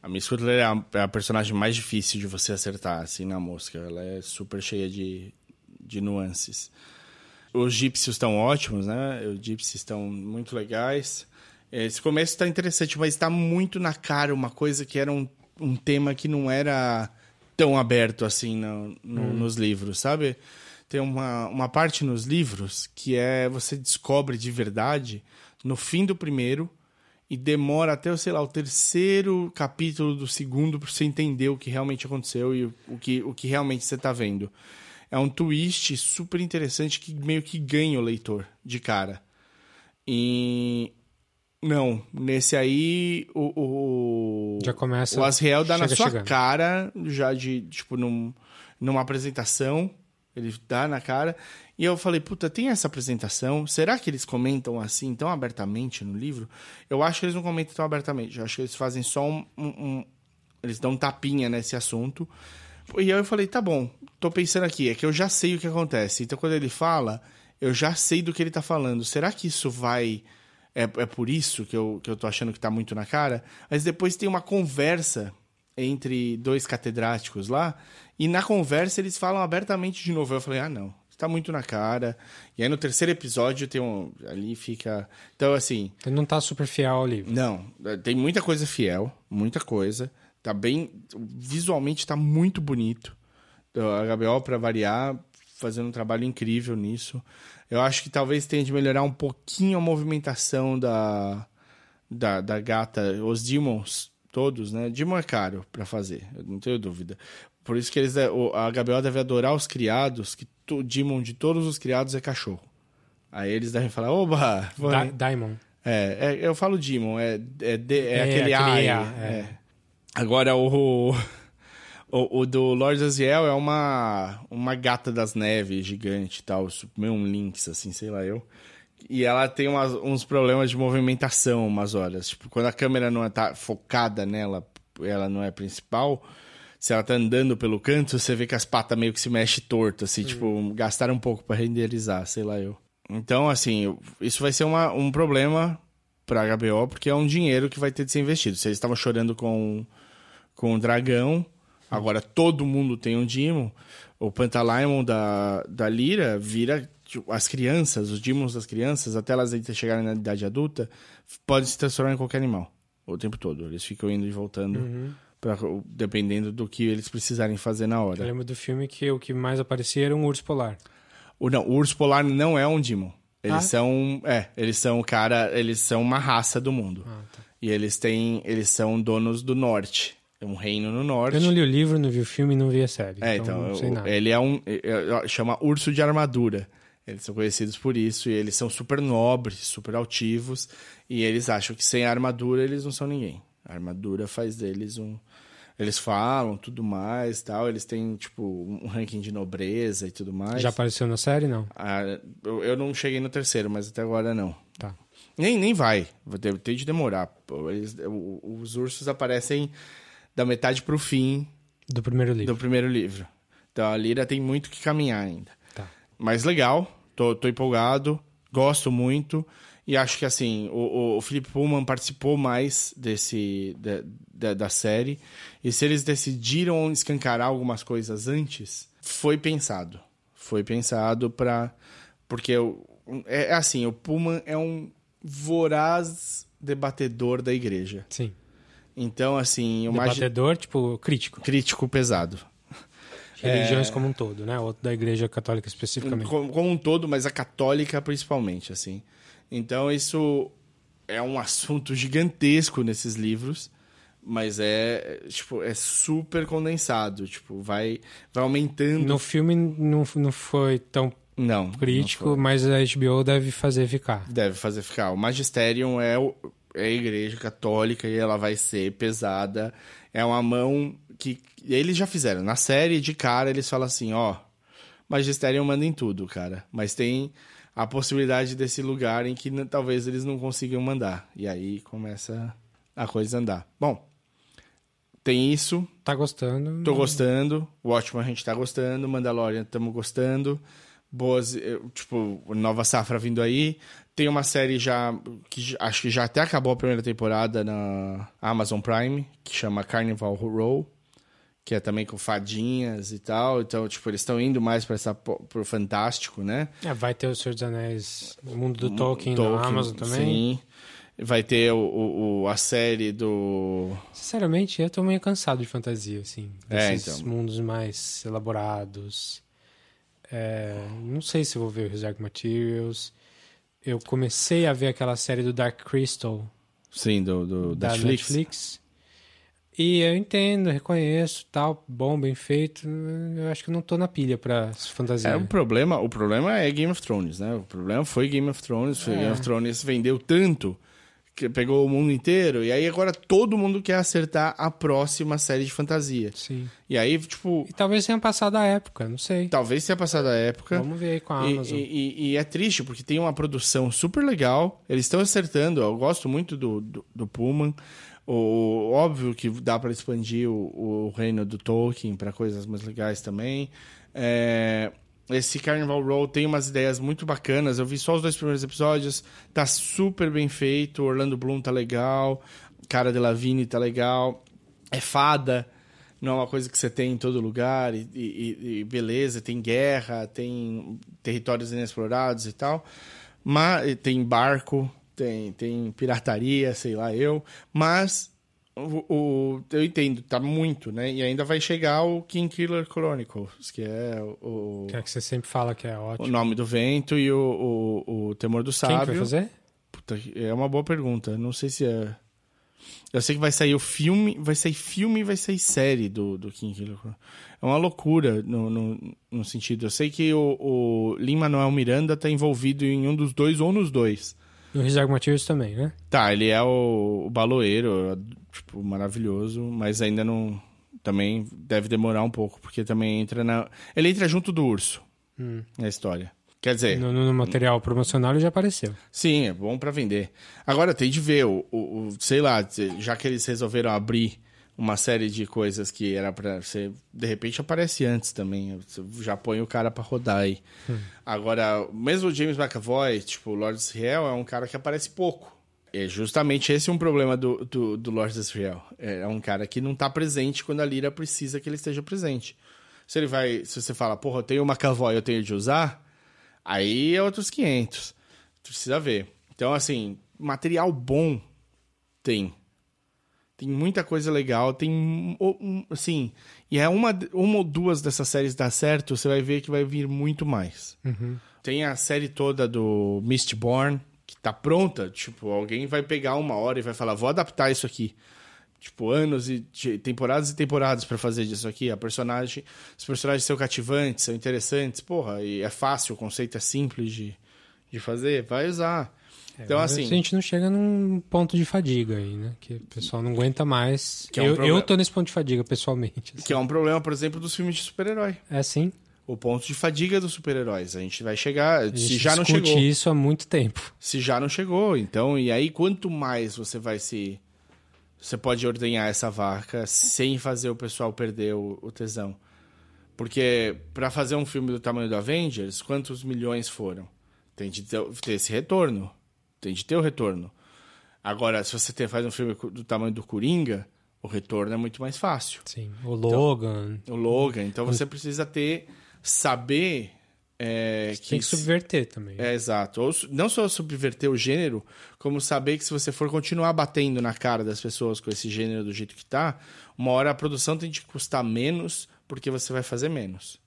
a Miss Cutler é a, é a personagem mais difícil de você acertar, assim, na mosca. Ela é super cheia de, de nuances. Os gípsios estão ótimos, né? Os gípsios estão muito legais. Esse começo está interessante, mas está muito na cara uma coisa que era um, um tema que não era tão aberto assim no, no, hum. nos livros, sabe? Tem uma, uma parte nos livros que é você descobre de verdade no fim do primeiro e demora até, sei lá, o terceiro capítulo do segundo para você entender o que realmente aconteceu e o que, o que realmente você está vendo. É um twist super interessante que meio que ganha o leitor de cara. E não, nesse aí o, o já começa o Asriel dá na sua chegando. cara já de tipo num, numa apresentação ele dá na cara. E eu falei puta tem essa apresentação? Será que eles comentam assim tão abertamente no livro? Eu acho que eles não comentam tão abertamente eu acho que eles fazem só um, um, um eles dão um tapinha nesse assunto. E aí eu falei tá bom tô pensando aqui é que eu já sei o que acontece. Então quando ele fala eu já sei do que ele tá falando. Será que isso vai é, é por isso que eu, que eu tô achando que tá muito na cara. Mas depois tem uma conversa entre dois catedráticos lá, e na conversa eles falam abertamente de novo. Eu falei, ah, não, tá muito na cara. E aí no terceiro episódio tem um. Ali fica. Então, assim. Ele não tá super fiel ao livro. Não, tem muita coisa fiel, muita coisa. Tá bem. Visualmente tá muito bonito. A HBO, para variar, fazendo um trabalho incrível nisso. Eu acho que talvez tenha de melhorar um pouquinho a movimentação da, da, da gata, os demons todos, né? Demon é caro para fazer, não tenho dúvida. Por isso que eles a Gabriel deve adorar os criados, que o demon de todos os criados é cachorro. Aí eles devem falar, oba! Da, Daimon. É, é, eu falo demon, é, é, de, é, é aquele, aquele A. É. é. Agora o o, o, do Lord Aziel é uma, uma gata das neves gigante e tal, meio um lynx, assim, sei lá eu. E ela tem umas, uns problemas de movimentação umas horas. Tipo, quando a câmera não tá focada nela, ela não é principal, se ela tá andando pelo canto, você vê que as patas meio que se mexem torto, assim, hum. tipo, gastaram um pouco para renderizar, sei lá eu. Então, assim, isso vai ser uma, um problema pra HBO, porque é um dinheiro que vai ter de ser investido. Vocês estavam chorando com, com o dragão, Agora todo mundo tem um Demon. O Pantalaimon da, da Lira vira tipo, as crianças, os Demons das crianças, até elas chegarem na idade adulta, podem se transformar em qualquer animal o tempo todo. Eles ficam indo e voltando. Uhum. Pra, dependendo do que eles precisarem fazer na hora. Eu lembro do filme que o que mais aparecia era um urso polar. O, não, o urso polar não é um Demon. Eles ah? são. É, eles são, cara, eles são uma raça do mundo. Ah, tá. E eles têm. Eles são donos do norte. É um reino no norte. Eu não li o livro, não vi o filme, não vi a série. É, então, então ele é um. Chama Urso de Armadura. Eles são conhecidos por isso e eles são super nobres, super altivos. E eles acham que sem armadura eles não são ninguém. A armadura faz deles um. Eles falam tudo mais tal. Eles têm, tipo, um ranking de nobreza e tudo mais. Já apareceu na série, não? Ah, eu, eu não cheguei no terceiro, mas até agora não. Tá. Nem, nem vai. Tem, tem de demorar. Eles, os ursos aparecem da metade pro fim do primeiro livro. Do primeiro livro. Então a Lira tem muito que caminhar ainda. Tá. Mas legal, tô, tô empolgado, gosto muito. E acho que assim, o, o Philip Pullman participou mais desse da, da, da, série. E se eles decidiram escancarar algumas coisas antes, foi pensado. Foi pensado para Porque é, é assim, o Pullman é um voraz debatedor da igreja. Sim. Então, assim... O Debatedor, tipo, crítico. Crítico pesado. Religiões é... como um todo, né? Outro da igreja católica especificamente. Como, como, um todo, mas a católica principalmente, assim. Então, isso é um assunto gigantesco nesses livros, mas é, tipo, é super condensado. Tipo, vai, vai aumentando... No filme não, não foi tão não, crítico, não mas a HBO deve fazer ficar. Deve fazer ficar. O Magisterium é o é a igreja católica e ela vai ser pesada. É uma mão que eles já fizeram. Na série, de cara, eles falam assim, ó, magistério manda em tudo, cara. Mas tem a possibilidade desse lugar em que talvez eles não consigam mandar. E aí começa a coisa andar. Bom, tem isso. Tá gostando? Tô gostando. Watchmen a gente tá gostando. Mandalorian estamos gostando. Boas, tipo, nova safra vindo aí. Tem uma série já que acho que já até acabou a primeira temporada na Amazon Prime, que chama Carnival Row, que é também com fadinhas e tal. Então, tipo, eles estão indo mais para essa pro fantástico, né? É, vai ter o Senhor dos Anéis, o mundo do Tolkien, Tolkien na Amazon também. Sim. Vai ter o, o, a série do. Sinceramente, eu tô meio cansado de fantasia, assim. É, desses é, então. mundos mais elaborados. É, não sei se vou ver o Reserve Materials. Eu comecei a ver aquela série do Dark Crystal. Sim, do, do da Netflix. Netflix. E eu entendo, reconheço, tal, bom, bem feito. Eu acho que não tô na pilha pra fantasia. É, o problema, o problema é Game of Thrones, né? O problema foi Game of Thrones. É. Game of Thrones vendeu tanto que pegou o mundo inteiro, e aí agora todo mundo quer acertar a próxima série de fantasia. Sim. E aí, tipo. E talvez tenha passado a época, não sei. Talvez tenha passado a época. Vamos ver aí com a Amazon. E, e, e é triste, porque tem uma produção super legal, eles estão acertando, eu gosto muito do, do, do Pullman. O, óbvio que dá para expandir o, o reino do Tolkien para coisas mais legais também. É, esse Carnival Row tem umas ideias muito bacanas. Eu vi só os dois primeiros episódios. Tá super bem feito. Orlando Bloom tá legal. Cara de Lavigne tá legal. É fada. Não é uma coisa que você tem em todo lugar. E, e, e beleza, tem guerra, tem territórios inexplorados e tal. Mas tem barco, tem, tem pirataria, sei lá eu. Mas o, o, eu entendo, tá muito, né? E ainda vai chegar o King Killer Chronicles, que é o. Que é que você sempre fala que é ótimo. O Nome do Vento e o, o, o Temor do Sábio. Quem vai fazer? Puta, é uma boa pergunta. Não sei se é. Eu sei que vai sair o filme, vai sair filme e vai sair série do, do King Killer Chronicles. É uma loucura no, no, no sentido. Eu sei que o, o Lin-Manuel Miranda tá envolvido em um dos dois ou nos dois. No Rizargo Materials também, né? Tá, ele é o, o baloeiro, tipo, maravilhoso, mas ainda não. Também deve demorar um pouco, porque também entra na. Ele entra junto do urso hum. na história. Quer dizer. No, no, material promocional ele já apareceu. Sim, é bom para vender. Agora tem de ver, o, o, o, sei lá, já que eles resolveram abrir uma série de coisas que era para você de repente aparece antes também. Você já põe o cara para rodar aí. Hum. agora mesmo o James McAvoy tipo o Lord Israel é um cara que aparece pouco. É justamente esse é um problema do, do, do Lord Israel. É um cara que não tá presente quando a Lira precisa que ele esteja presente. Se ele vai se você fala porra eu tenho o McAvoy eu tenho de usar aí é outros 500 precisa ver. Então assim material bom tem tem muita coisa legal, tem assim, e é uma, uma ou duas dessas séries dar certo, você vai ver que vai vir muito mais. Uhum. Tem a série toda do Mistborn, que tá pronta, tipo, alguém vai pegar uma hora e vai falar, vou adaptar isso aqui. Tipo, anos e temporadas e temporadas para fazer disso aqui. A personagem, os personagens são cativantes, são interessantes, porra, e é fácil, o conceito é simples de, de fazer, vai usar. É, então, assim. A gente não chega num ponto de fadiga aí, né? Que o pessoal não aguenta mais. É um eu, eu tô nesse ponto de fadiga, pessoalmente. Assim. Que é um problema, por exemplo, dos filmes de super-herói. É sim. O ponto de fadiga dos super-heróis. A gente vai chegar. A se já não chegou. isso há muito tempo. Se já não chegou. Então, e aí, quanto mais você vai se. Você pode ordenhar essa vaca sem fazer o pessoal perder o, o tesão. Porque para fazer um filme do tamanho do Avengers, quantos milhões foram? Tem de ter esse retorno tem de ter o retorno. Agora, se você faz um filme do tamanho do Coringa, o retorno é muito mais fácil. Sim, o Logan. Então, o Logan. Então você precisa ter, saber. É, que tem que subverter também. É, exato. Ou, não só subverter o gênero, como saber que se você for continuar batendo na cara das pessoas com esse gênero do jeito que tá, uma hora a produção tem de custar menos porque você vai fazer menos.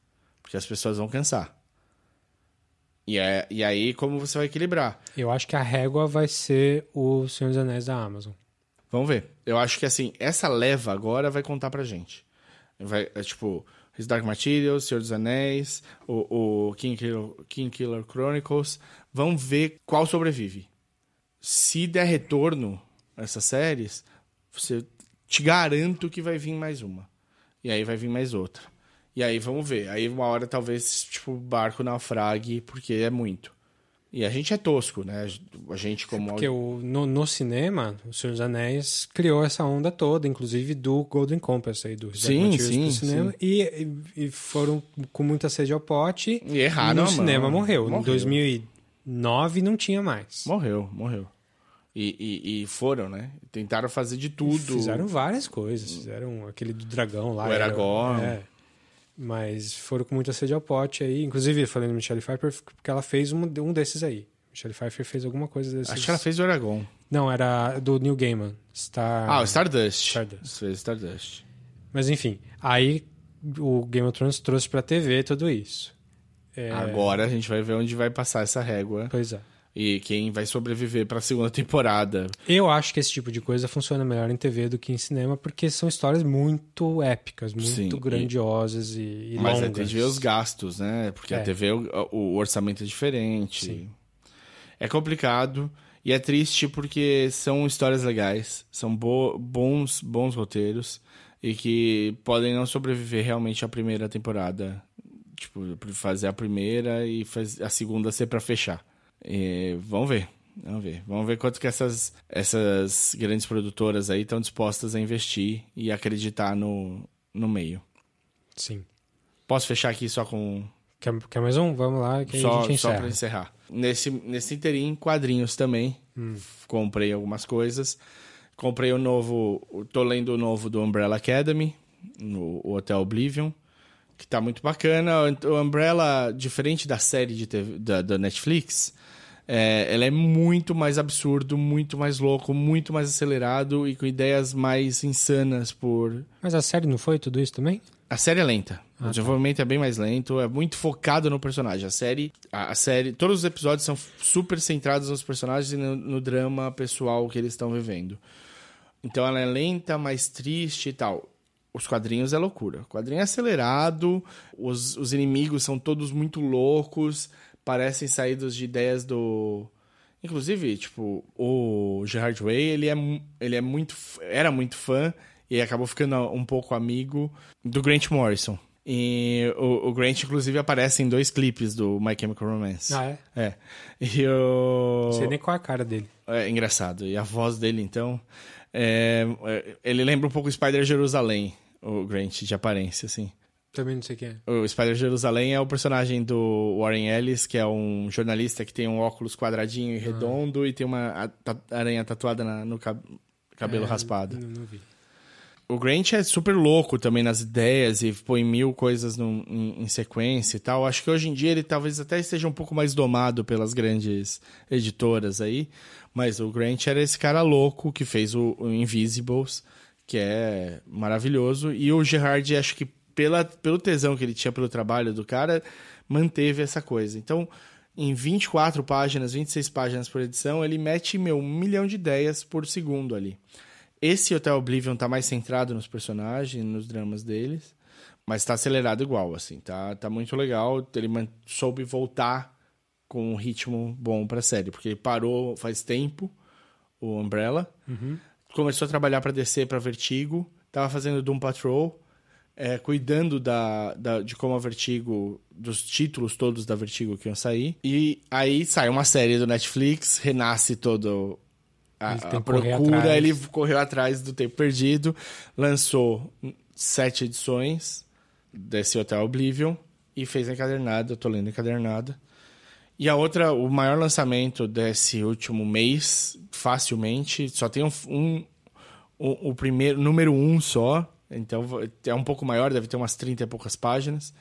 Porque as pessoas vão cansar. E, é, e aí, como você vai equilibrar? Eu acho que a régua vai ser o Senhor dos Anéis da Amazon. Vamos ver. Eu acho que, assim, essa leva agora vai contar pra gente. Vai, é, tipo, His Dark Materials, Senhor dos Anéis, o, o King, Killer, King Killer Chronicles. Vamos ver qual sobrevive. Se der retorno essas séries, você te garanto que vai vir mais uma. E aí vai vir mais outra. E aí vamos ver. Aí uma hora talvez, tipo, o barco naufrague, porque é muito. E a gente é tosco, né? A gente como... Porque o, no, no cinema, O Senhor dos Anéis criou essa onda toda, inclusive do Golden Compass aí, do sim, sim, cinema. Sim. E, e foram com muita sede ao pote. E erraram No cinema morreu. morreu. Em 2009 não tinha mais. Morreu, morreu. E, e, e foram, né? Tentaram fazer de tudo. Fizeram várias coisas. Fizeram aquele do dragão lá. O Aragorn. Era, é. Mas foram com muita sede ao pote aí. Inclusive, falando de Michelle Pfeiffer, porque ela fez um, um desses aí. Michelle Pfeiffer fez alguma coisa desses. Acho que ela fez o Aragorn. Não, era do Neil Gaiman. Star... Ah, o Stardust. Stardust. Fez Stardust. Mas enfim, aí o Game of Thrones trouxe pra TV tudo isso. É, Agora a gente vai ver onde vai passar essa régua Pois é. E quem vai sobreviver pra segunda temporada. Eu acho que esse tipo de coisa funciona melhor em TV do que em cinema, porque são histórias muito épicas, muito Sim, e- grandiosas e, e Mas aí longas. tem que ver os gastos, né? Porque a É. TV, o, o orçamento é diferente. Sim. É complicado e é triste porque são histórias legais, são bo- bons, bons roteiros e que podem não sobreviver realmente à primeira temporada. Tipo, fazer a primeira e faz a segunda ser pra fechar. E vamos ver. Vamos ver. Vamos ver quanto que essas, essas grandes produtoras aí estão dispostas a investir e acreditar no, no meio. Sim. Posso fechar aqui só com Quer, quer mais um? Vamos lá, que aí a só, gente só encerra. para encerrar. Nesse, nesse interim, quadrinhos também. Comprei algumas coisas. Comprei o novo. Tô lendo o novo do Umbrella Academy, no o Hotel Oblivion, que tá muito bacana. O Umbrella, diferente da série de TV, da, da Netflix, é, ela é muito mais absurdo, muito mais louco, muito mais acelerado e com ideias mais insanas por Mas a série não foi tudo isso também? a série é lenta. Ah, o desenvolvimento é bem mais lento, é muito focado no personagem. A série, a, a série, todos os episódios são super centrados nos personagens e no, no drama pessoal que eles estão vivendo. Então ela é lenta, mais triste e tal. Os quadrinhos é loucura. O quadrinho é acelerado, os, os inimigos são todos muito loucos, parecem saídos de ideias do. Inclusive, tipo, o Gerard Way, ele é, ele é muito. Era muito fã e acabou ficando um pouco amigo do Grant Morrison. E o, o Grant, inclusive, aparece em dois clipes do My Chemical Romance. Ah, é? É. E o. Não sei nem qual é a cara dele. É engraçado. E a voz dele, então. é, é, ele lembra um pouco o Spider Jerusalém, o Grant, de aparência, assim. Também não sei quem é. O Spider Jerusalém é o personagem do Warren Ellis, que é um jornalista que tem um óculos quadradinho e redondo e tem uma aranha tatuada na- no cab- cabelo É, raspado. Não, não vi. O Grant é super louco também nas ideias e põe mil coisas num- em, em sequência e tal. Acho que hoje em dia ele talvez até esteja um pouco mais domado pelas grandes editoras aí. Mas o Grant era esse cara louco que fez o, o Invisibles, que é maravilhoso. E o Gerard, acho que pela, pelo tesão que ele tinha pelo trabalho do cara, manteve essa coisa. Então, em 24 páginas, 26 páginas por edição, ele mete, meu, um milhão de ideias por segundo ali. Esse Hotel Oblivion tá mais centrado nos personagens, nos dramas deles, mas tá acelerado igual, assim, tá, tá muito legal. Ele soube voltar com um ritmo bom pra série, porque ele parou faz tempo, o Umbrella, começou a trabalhar pra descer pra Vertigo, tava fazendo Doom Patrol, é, cuidando da, da- de como a Vertigo, dos títulos todos da Vertigo que iam sair. E aí sai uma série do Netflix, renasce todo a, a procura, ele correu atrás do tempo perdido, lançou sete edições desse Hotel Oblivion e fez a encadernada, eu tô lendo encadernada. E a outra, o maior lançamento desse último mês, facilmente, só tem um, um- o, o primeiro, número um só, então é um pouco maior, deve ter umas 30 e poucas páginas.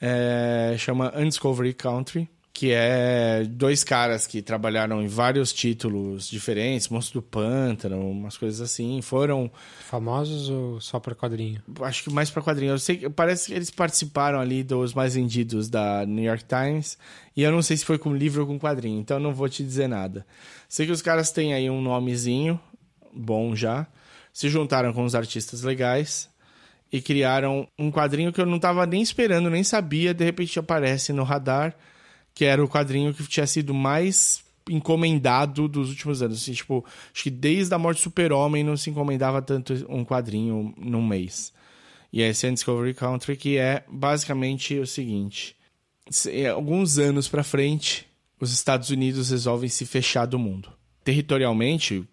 É, chama Undiscovery Country, que é dois caras que trabalharam em vários títulos diferentes, Monstro do Pântano, umas coisas assim, foram Famosos ou só pra quadrinho? acho que mais pra quadrinhos. Eu sei que parece que eles participaram ali dos mais vendidos da New York Times. E eu não sei se foi com livro ou com quadrinho, então eu não vou te dizer nada. Sei que os caras têm aí um nomezinho bom já. Se juntaram com os artistas legais e criaram um quadrinho que eu não tava nem esperando, nem sabia, de repente aparece no radar, que era o quadrinho que tinha sido mais encomendado dos últimos anos. Assim, tipo, acho que desde a morte do Super-Homem não se encomendava tanto um quadrinho num mês. E esse é Discovery Country, que é basicamente o seguinte: se- alguns anos pra frente, os Estados Unidos resolvem se fechar do mundo. Territorialmente,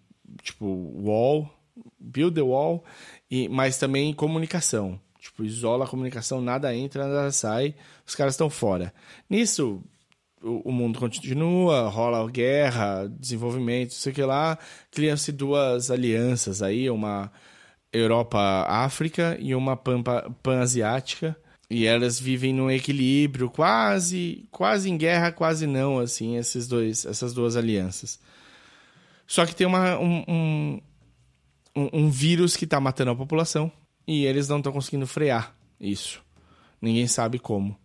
tipo, wall, build the wall, e, mas também comunicação. Tipo, isola a comunicação, nada entra, nada sai, os caras estão fora. Nisso, o, mundo continua, rola guerra, desenvolvimento, sei que lá, criam-se duas alianças aí, uma Europa-África e uma pan-asiática. E elas vivem num equilíbrio, quase, quase em guerra, quase não, assim, esses dois, essas duas alianças. Só que tem uma, um, um, um vírus que está matando a população e eles não estão conseguindo frear isso. Ninguém sabe como.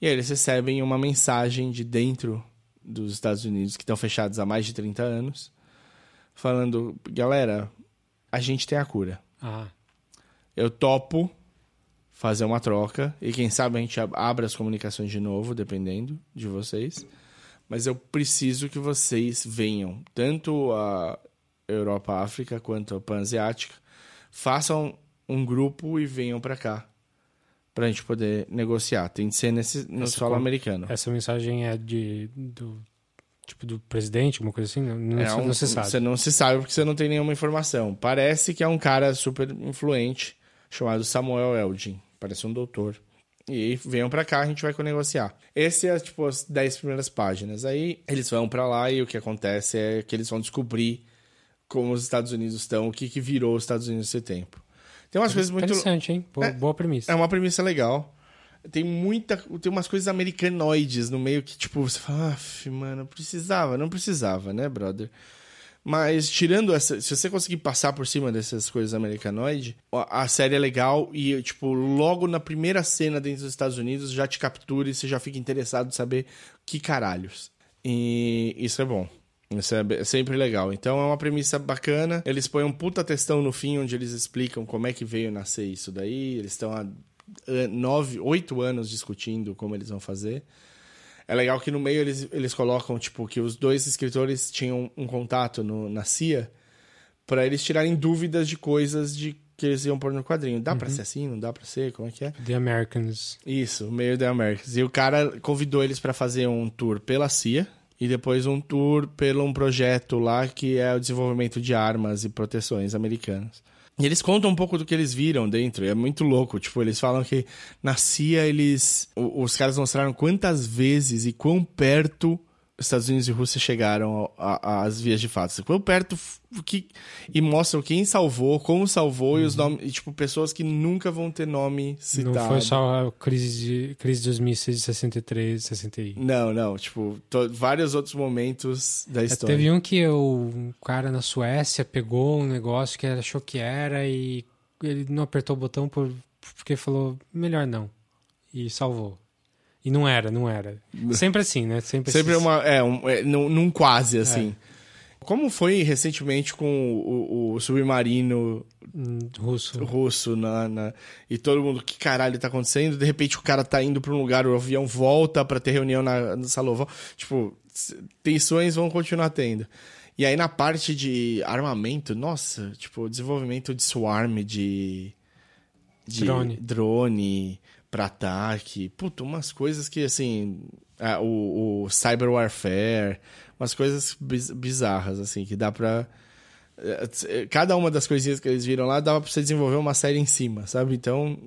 E aí eles recebem uma mensagem de dentro dos Estados Unidos, que estão fechados há mais de 30 anos, falando: galera, a gente tem a cura. Ah, Eu topo fazer uma troca e quem sabe a gente ab- abra as comunicações de novo, dependendo de vocês. Mas eu preciso que vocês venham, tanto a Europa, África, quanto a Panasiática, façam um grupo e venham pra cá. Pra gente poder negociar. Tem que ser nesse, no Essa solo com- americano. essa mensagem é de do tipo do presidente, alguma coisa assim? Não, não, É se- um- não se sabe. Você não se sabe porque você não tem nenhuma informação. Parece que é um cara super influente chamado Samuel Eldin. Parece um doutor. E venham pra cá, a gente vai negociar. Esse é, tipo, as 10 primeiras páginas. Aí eles vão pra lá e o que acontece é que eles vão descobrir como os Estados Unidos estão, o que, que virou os Estados Unidos nesse tempo. Tem umas coisas muito... Interessante, hein? Boa, É- boa premissa. É uma premissa legal. Tem muita. Tem umas coisas americanoides no meio que, tipo, você fala, "Aff, mano, precisava, não precisava, né, brother? Mas tirando essa. Se você conseguir passar por cima dessas coisas americanoides, a a série é legal e, tipo, logo na primeira cena dentro dos Estados Unidos já te captura e você já fica interessado em saber que caralhos. E isso é bom. Isso é é sempre legal. Então é uma premissa bacana. Eles põem um puta textão no fim onde eles explicam como é que veio nascer isso daí. Eles estão há nove, oito anos discutindo como eles vão fazer. É legal que no meio eles, eles colocam, tipo, que os dois escritores tinham um contato no, na CIA para eles tirarem dúvidas de coisas de que eles iam pôr no quadrinho. Dá pra ser assim? Não dá pra ser? Como é que é? The Americans. Isso, meio da Americas. E o cara convidou eles para fazer um tour pela CIA e depois um tour pelo um projeto lá que é o desenvolvimento de armas e proteções americanas. E eles contam um pouco do que eles viram dentro, é muito louco. Tipo, eles falam que na CIA eles. Os caras mostraram quantas vezes e quão perto Estados Unidos e Rússia chegaram às vias de fato. Quão perto que, e mostram quem salvou, como salvou e os nomes. E, tipo, pessoas que nunca vão ter nome citado. Não foi só a crise, de, crise de 63, 61. Não, não, tipo, to- vários outros momentos da história. É, Teve um que o um cara na Suécia pegou um negócio que ele achou que era e ele não apertou o botão por, porque falou, melhor não. E salvou. E não era, não era. Sempre assim, né? Sempre, Sempre esses- uma. É, um, é num, num quase, assim. Como foi recentemente com o, o submarino Hum, russo. russo na, na- e todo mundo, que caralho tá acontecendo? De repente o cara tá indo pra um lugar, o avião volta pra ter reunião na, no salão. Tipo, tensões vão continuar tendo. E aí na parte de armamento, nossa, tipo, desenvolvimento de swarm, de. de Drone. drone pra ataque. Puta, umas coisas que assim. ah, o, o cyber warfare, umas coisas biz- bizarras, assim, que dá pra. eh, Cada uma das coisinhas que eles viram lá dava pra você desenvolver uma série em cima, sabe? Então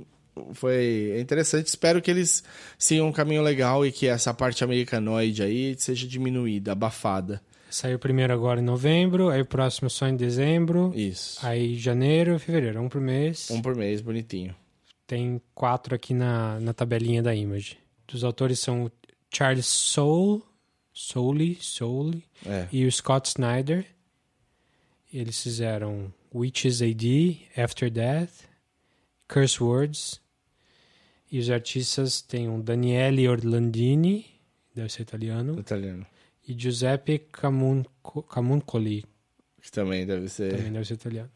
foi interessante. Espero que eles sigam um caminho legal e que essa parte americanoide aí seja diminuída, abafada. Saiu o primeiro agora em novembro, aí o próximo só em dezembro, Isso. aí janeiro, fevereiro, um por mês. Um por mês, bonitinho. Tem quatro aqui na, na tabelinha da Image. Os autores são Charles Soule, Soule, Soule É. e o Scott Snyder. Eles fizeram Witches AD, After Death, Curse Words. E os artistas têm o Daniele Orlandini, deve ser italiano, Italiano. e Giuseppe Camunco- Camuncoli, Que também deve ser. também deve ser italiano.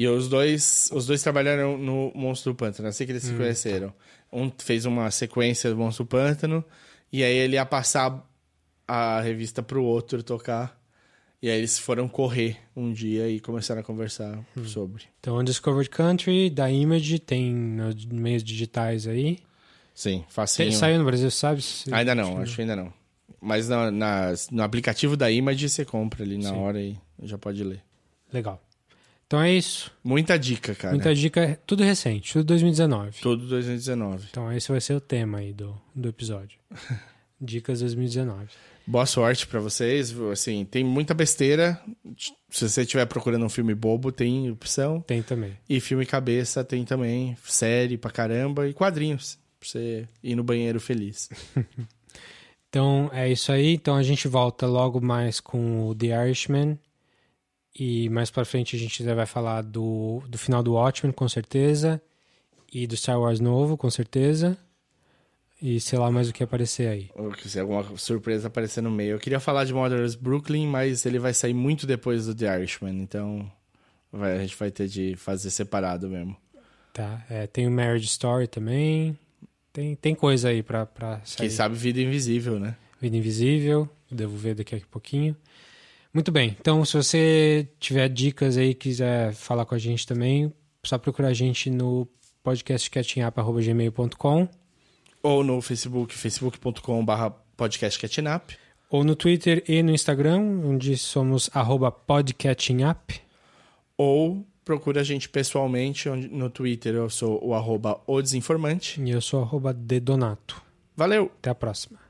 E os dois, os dois trabalharam no Monstro do Pântano, assim que eles se conheceram. Um fez uma sequência do Monstro do Pântano, e aí ele ia passar a revista pro outro tocar. E aí eles foram correr um dia e começaram a conversar sobre. Então, Undiscovered Country, da Image, tem nos meios digitais aí. Sim, Tem- facinho. Saiu no Brasil, sabe? Ainda não, acho que ainda não. Mas na, na- no aplicativo da Image você compra ali na Sim. hora e já pode ler. Legal. Então é isso. Muita dica, cara. Muita dica, tudo recente, tudo 2019. Todo 2019. Então esse vai ser o tema aí do, do episódio. Dicas 2019. Boa sorte para vocês. Assim, tem muita besteira. Se você estiver procurando um filme bobo, tem opção. Tem também. E filme cabeça tem também. Série pra caramba. E quadrinhos. Pra você ir no banheiro feliz. então é isso aí. Então a gente volta logo mais com o The Irishman. E mais pra frente a gente vai falar do, do final do Watchmen, com certeza. E do Star Wars novo, com certeza. E sei lá mais o que aparecer aí. Ou se alguma surpresa aparecer no meio. Eu queria falar de Mother's Brooklyn, mas ele vai sair muito depois do The Irishman. Então vai, a gente vai ter de fazer separado mesmo. Tá. É, tem o Marriage Story também. Tem, tem coisa aí pra, pra sair. Quem sabe Vida Invisível, né? Vida Invisível. Devo ver daqui a pouquinho. Muito bem. Então, se você tiver dicas aí, quiser falar com a gente também, só procurar a gente no podcastcatchingup.gmail.com ou no Facebook, facebook.com.br podcastcatchingup. Ou no Twitter e no Instagram, onde somos arroba podcatchingup. Ou procura a gente pessoalmente, onde, no Twitter eu sou o arroba o desinformante. E eu sou arroba dedonato. Valeu! Até a próxima.